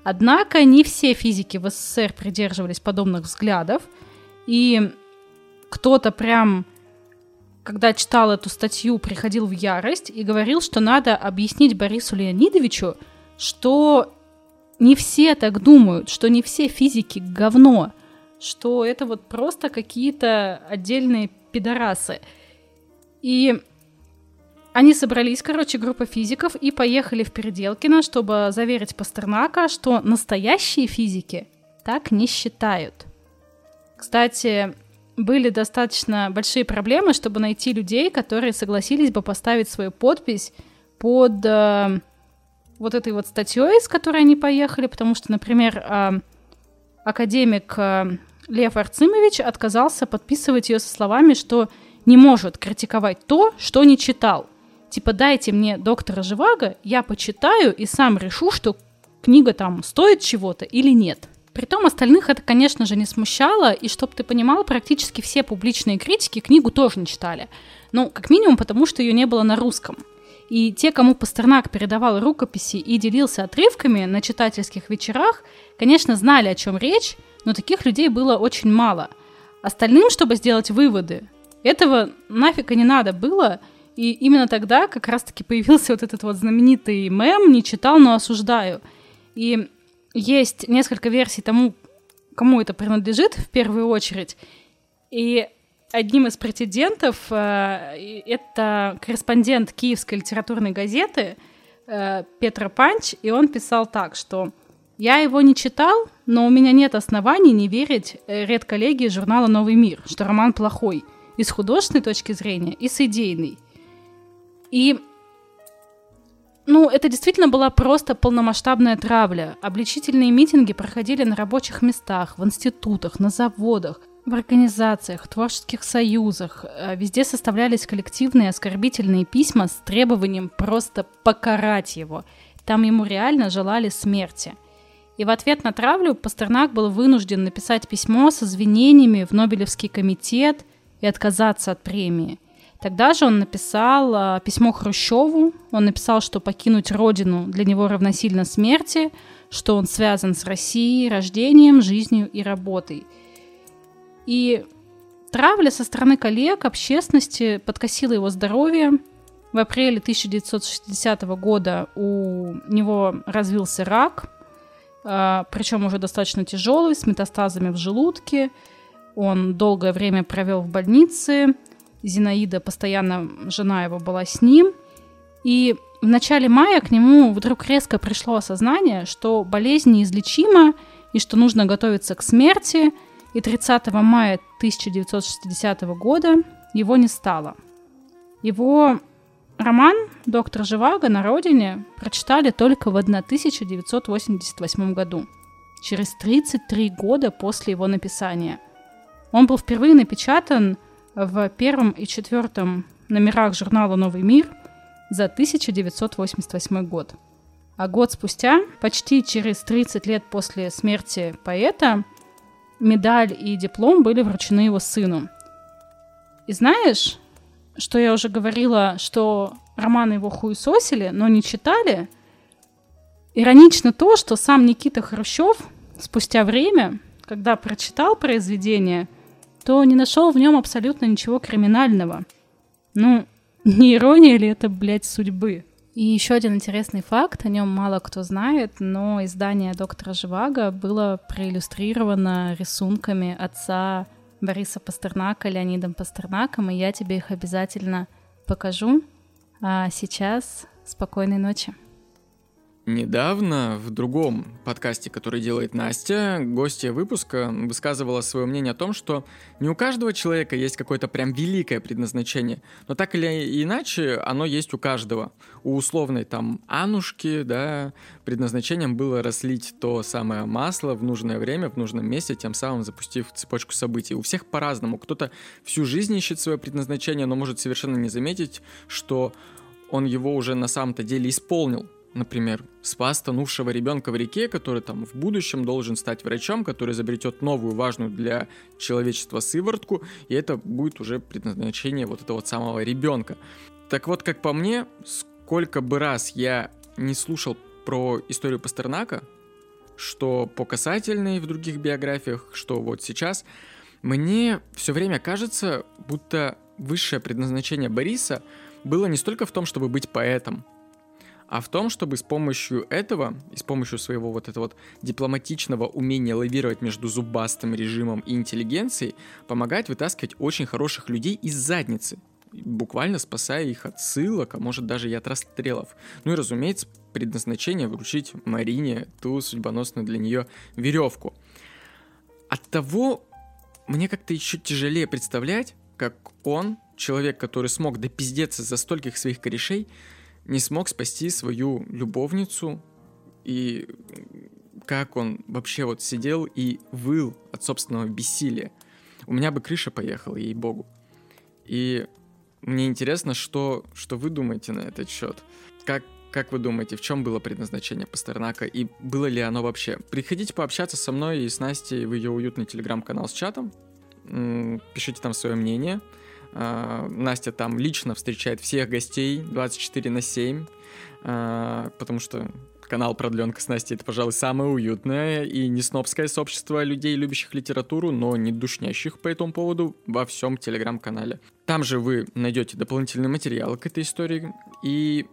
Однако не все физики в СССР придерживались подобных взглядов, и кто-то прям, когда читал эту статью, приходил в ярость и говорил, что надо объяснить Борису Леонидовичу, что не все так думают, что не все физики говно, что это вот просто какие-то отдельные пидорасы – и они собрались, короче, группа физиков, и поехали в Переделкино, чтобы заверить Пастернака, что настоящие физики так не считают. Кстати, были достаточно большие проблемы, чтобы найти людей, которые согласились бы поставить свою подпись под э, вот этой вот статьей, с которой они поехали, потому что, например, э, академик э, Лев Арцимович отказался подписывать ее со словами, что не может критиковать то, что не читал. Типа, дайте мне доктора Живаго, я почитаю и сам решу, что книга там стоит чего-то или нет. Притом остальных это, конечно же, не смущало, и чтобы ты понимал, практически все публичные критики книгу тоже не читали. Ну, как минимум, потому что ее не было на русском. И те, кому Пастернак передавал рукописи и делился отрывками на читательских вечерах, конечно, знали, о чем речь, но таких людей было очень мало. Остальным, чтобы сделать выводы, этого нафиг и не надо было. И именно тогда как раз-таки появился вот этот вот знаменитый мем «Не читал, но осуждаю». И есть несколько версий тому, кому это принадлежит в первую очередь. И одним из претендентов э, это корреспондент Киевской литературной газеты э, Петра Панч, и он писал так, что «Я его не читал, но у меня нет оснований не верить э, редколлегии журнала «Новый мир», что роман плохой и с художественной точки зрения, и с идейной. И ну, это действительно была просто полномасштабная травля. Обличительные митинги проходили на рабочих местах, в институтах, на заводах, в организациях, творческих союзах. А везде составлялись коллективные оскорбительные письма с требованием просто покарать его. Там ему реально желали смерти. И в ответ на травлю Пастернак был вынужден написать письмо с извинениями в Нобелевский комитет – и отказаться от премии. Тогда же он написал э, письмо Хрущеву, он написал, что покинуть родину для него равносильно смерти, что он связан с Россией, рождением, жизнью и работой. И травля со стороны коллег, общественности подкосила его здоровье. В апреле 1960 года у него развился рак, э, причем уже достаточно тяжелый, с метастазами в желудке – он долгое время провел в больнице. Зинаида, постоянно жена его, была с ним. И в начале мая к нему вдруг резко пришло осознание, что болезнь неизлечима и что нужно готовиться к смерти. И 30 мая 1960 года его не стало. Его роман «Доктор Живаго» на родине прочитали только в 1988 году, через 33 года после его написания – он был впервые напечатан в первом и четвертом номерах журнала «Новый мир» за 1988 год. А год спустя, почти через 30 лет после смерти поэта, медаль и диплом были вручены его сыну. И знаешь, что я уже говорила, что романы его хуесосили, но не читали? Иронично то, что сам Никита Хрущев спустя время, когда прочитал произведение – то не нашел в нем абсолютно ничего криминального. Ну, не ирония ли это, блядь, судьбы? И еще один интересный факт, о нем мало кто знает, но издание доктора Живаго было проиллюстрировано рисунками отца Бориса Пастернака, Леонидом Пастернаком, и я тебе их обязательно покажу. А сейчас спокойной ночи. Недавно в другом подкасте, который делает Настя, гостья выпуска высказывала свое мнение о том, что не у каждого человека есть какое-то прям великое предназначение, но так или иначе оно есть у каждого. У условной там Анушки, да, предназначением было раслить то самое масло в нужное время, в нужном месте, тем самым запустив цепочку событий. У всех по-разному. Кто-то всю жизнь ищет свое предназначение, но может совершенно не заметить, что он его уже на самом-то деле исполнил например, спас тонувшего ребенка в реке, который там в будущем должен стать врачом, который изобретет новую важную для человечества сыворотку, и это будет уже предназначение вот этого самого ребенка. Так вот, как по мне, сколько бы раз я не слушал про историю Пастернака, что по касательной в других биографиях, что вот сейчас, мне все время кажется, будто высшее предназначение Бориса было не столько в том, чтобы быть поэтом, а в том, чтобы с помощью этого и с помощью своего вот этого вот дипломатичного умения лавировать между зубастым режимом и интеллигенцией помогать вытаскивать очень хороших людей из задницы, буквально спасая их от ссылок, а может даже и от расстрелов. Ну и, разумеется, предназначение вручить Марине ту судьбоносную для нее веревку. От того мне как-то еще тяжелее представлять, как он, человек, который смог допиздеться за стольких своих корешей, не смог спасти свою любовницу, и как он вообще вот сидел и выл от собственного бессилия. У меня бы крыша поехала, ей-богу. И мне интересно, что, что вы думаете на этот счет. Как, как вы думаете, в чем было предназначение Пастернака и было ли оно вообще? Приходите пообщаться со мной и с Настей в ее уютный телеграм-канал с чатом. Пишите там свое мнение. А, Настя там лично встречает всех гостей 24 на 7, а, потому что канал «Продленка с Настей» — это, пожалуй, самое уютное и не снобское сообщество людей, любящих литературу, но не душнящих по этому поводу во всем телеграм-канале. Там же вы найдете дополнительные материалы к этой истории. И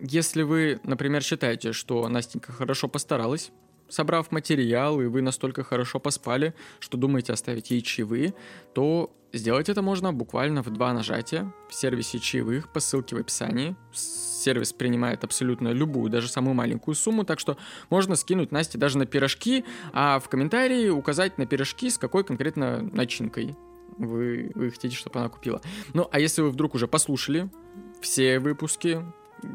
если вы, например, считаете, что Настенька хорошо постаралась, собрав материал, и вы настолько хорошо поспали, что думаете оставить ей чаевые, то сделать это можно буквально в два нажатия в сервисе чаевых по ссылке в описании. Сервис принимает абсолютно любую, даже самую маленькую сумму, так что можно скинуть Насте даже на пирожки, а в комментарии указать на пирожки с какой конкретно начинкой вы, вы хотите, чтобы она купила. Ну, а если вы вдруг уже послушали все выпуски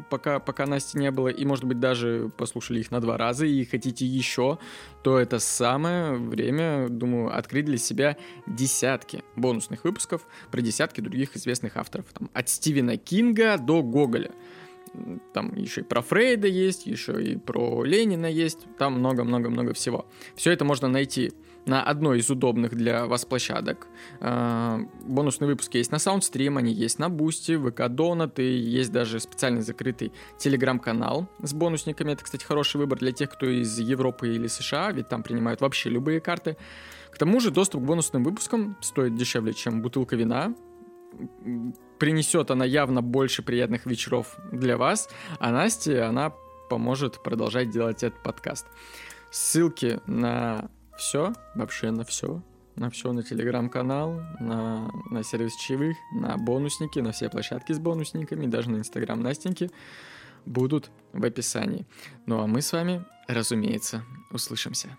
пока, пока Насти не было, и, может быть, даже послушали их на два раза, и хотите еще, то это самое время, думаю, открыть для себя десятки бонусных выпусков про десятки других известных авторов. Там, от Стивена Кинга до Гоголя. Там еще и про Фрейда есть, еще и про Ленина есть, там много-много-много всего. Все это можно найти на одной из удобных для вас площадок. А, бонусные выпуски есть на Soundstream, они есть на Бусти, ВК Донат, и есть даже специальный закрытый телеграм-канал с бонусниками. Это, кстати, хороший выбор для тех, кто из Европы или США, ведь там принимают вообще любые карты. К тому же доступ к бонусным выпускам стоит дешевле, чем бутылка вина. Принесет она явно больше приятных вечеров для вас, а Настя, она поможет продолжать делать этот подкаст. Ссылки на все, вообще на все. На все, на телеграм-канал, на, на сервис чаевых, на бонусники, на все площадки с бонусниками, даже на инстаграм Настеньки будут в описании. Ну а мы с вами, разумеется, услышимся.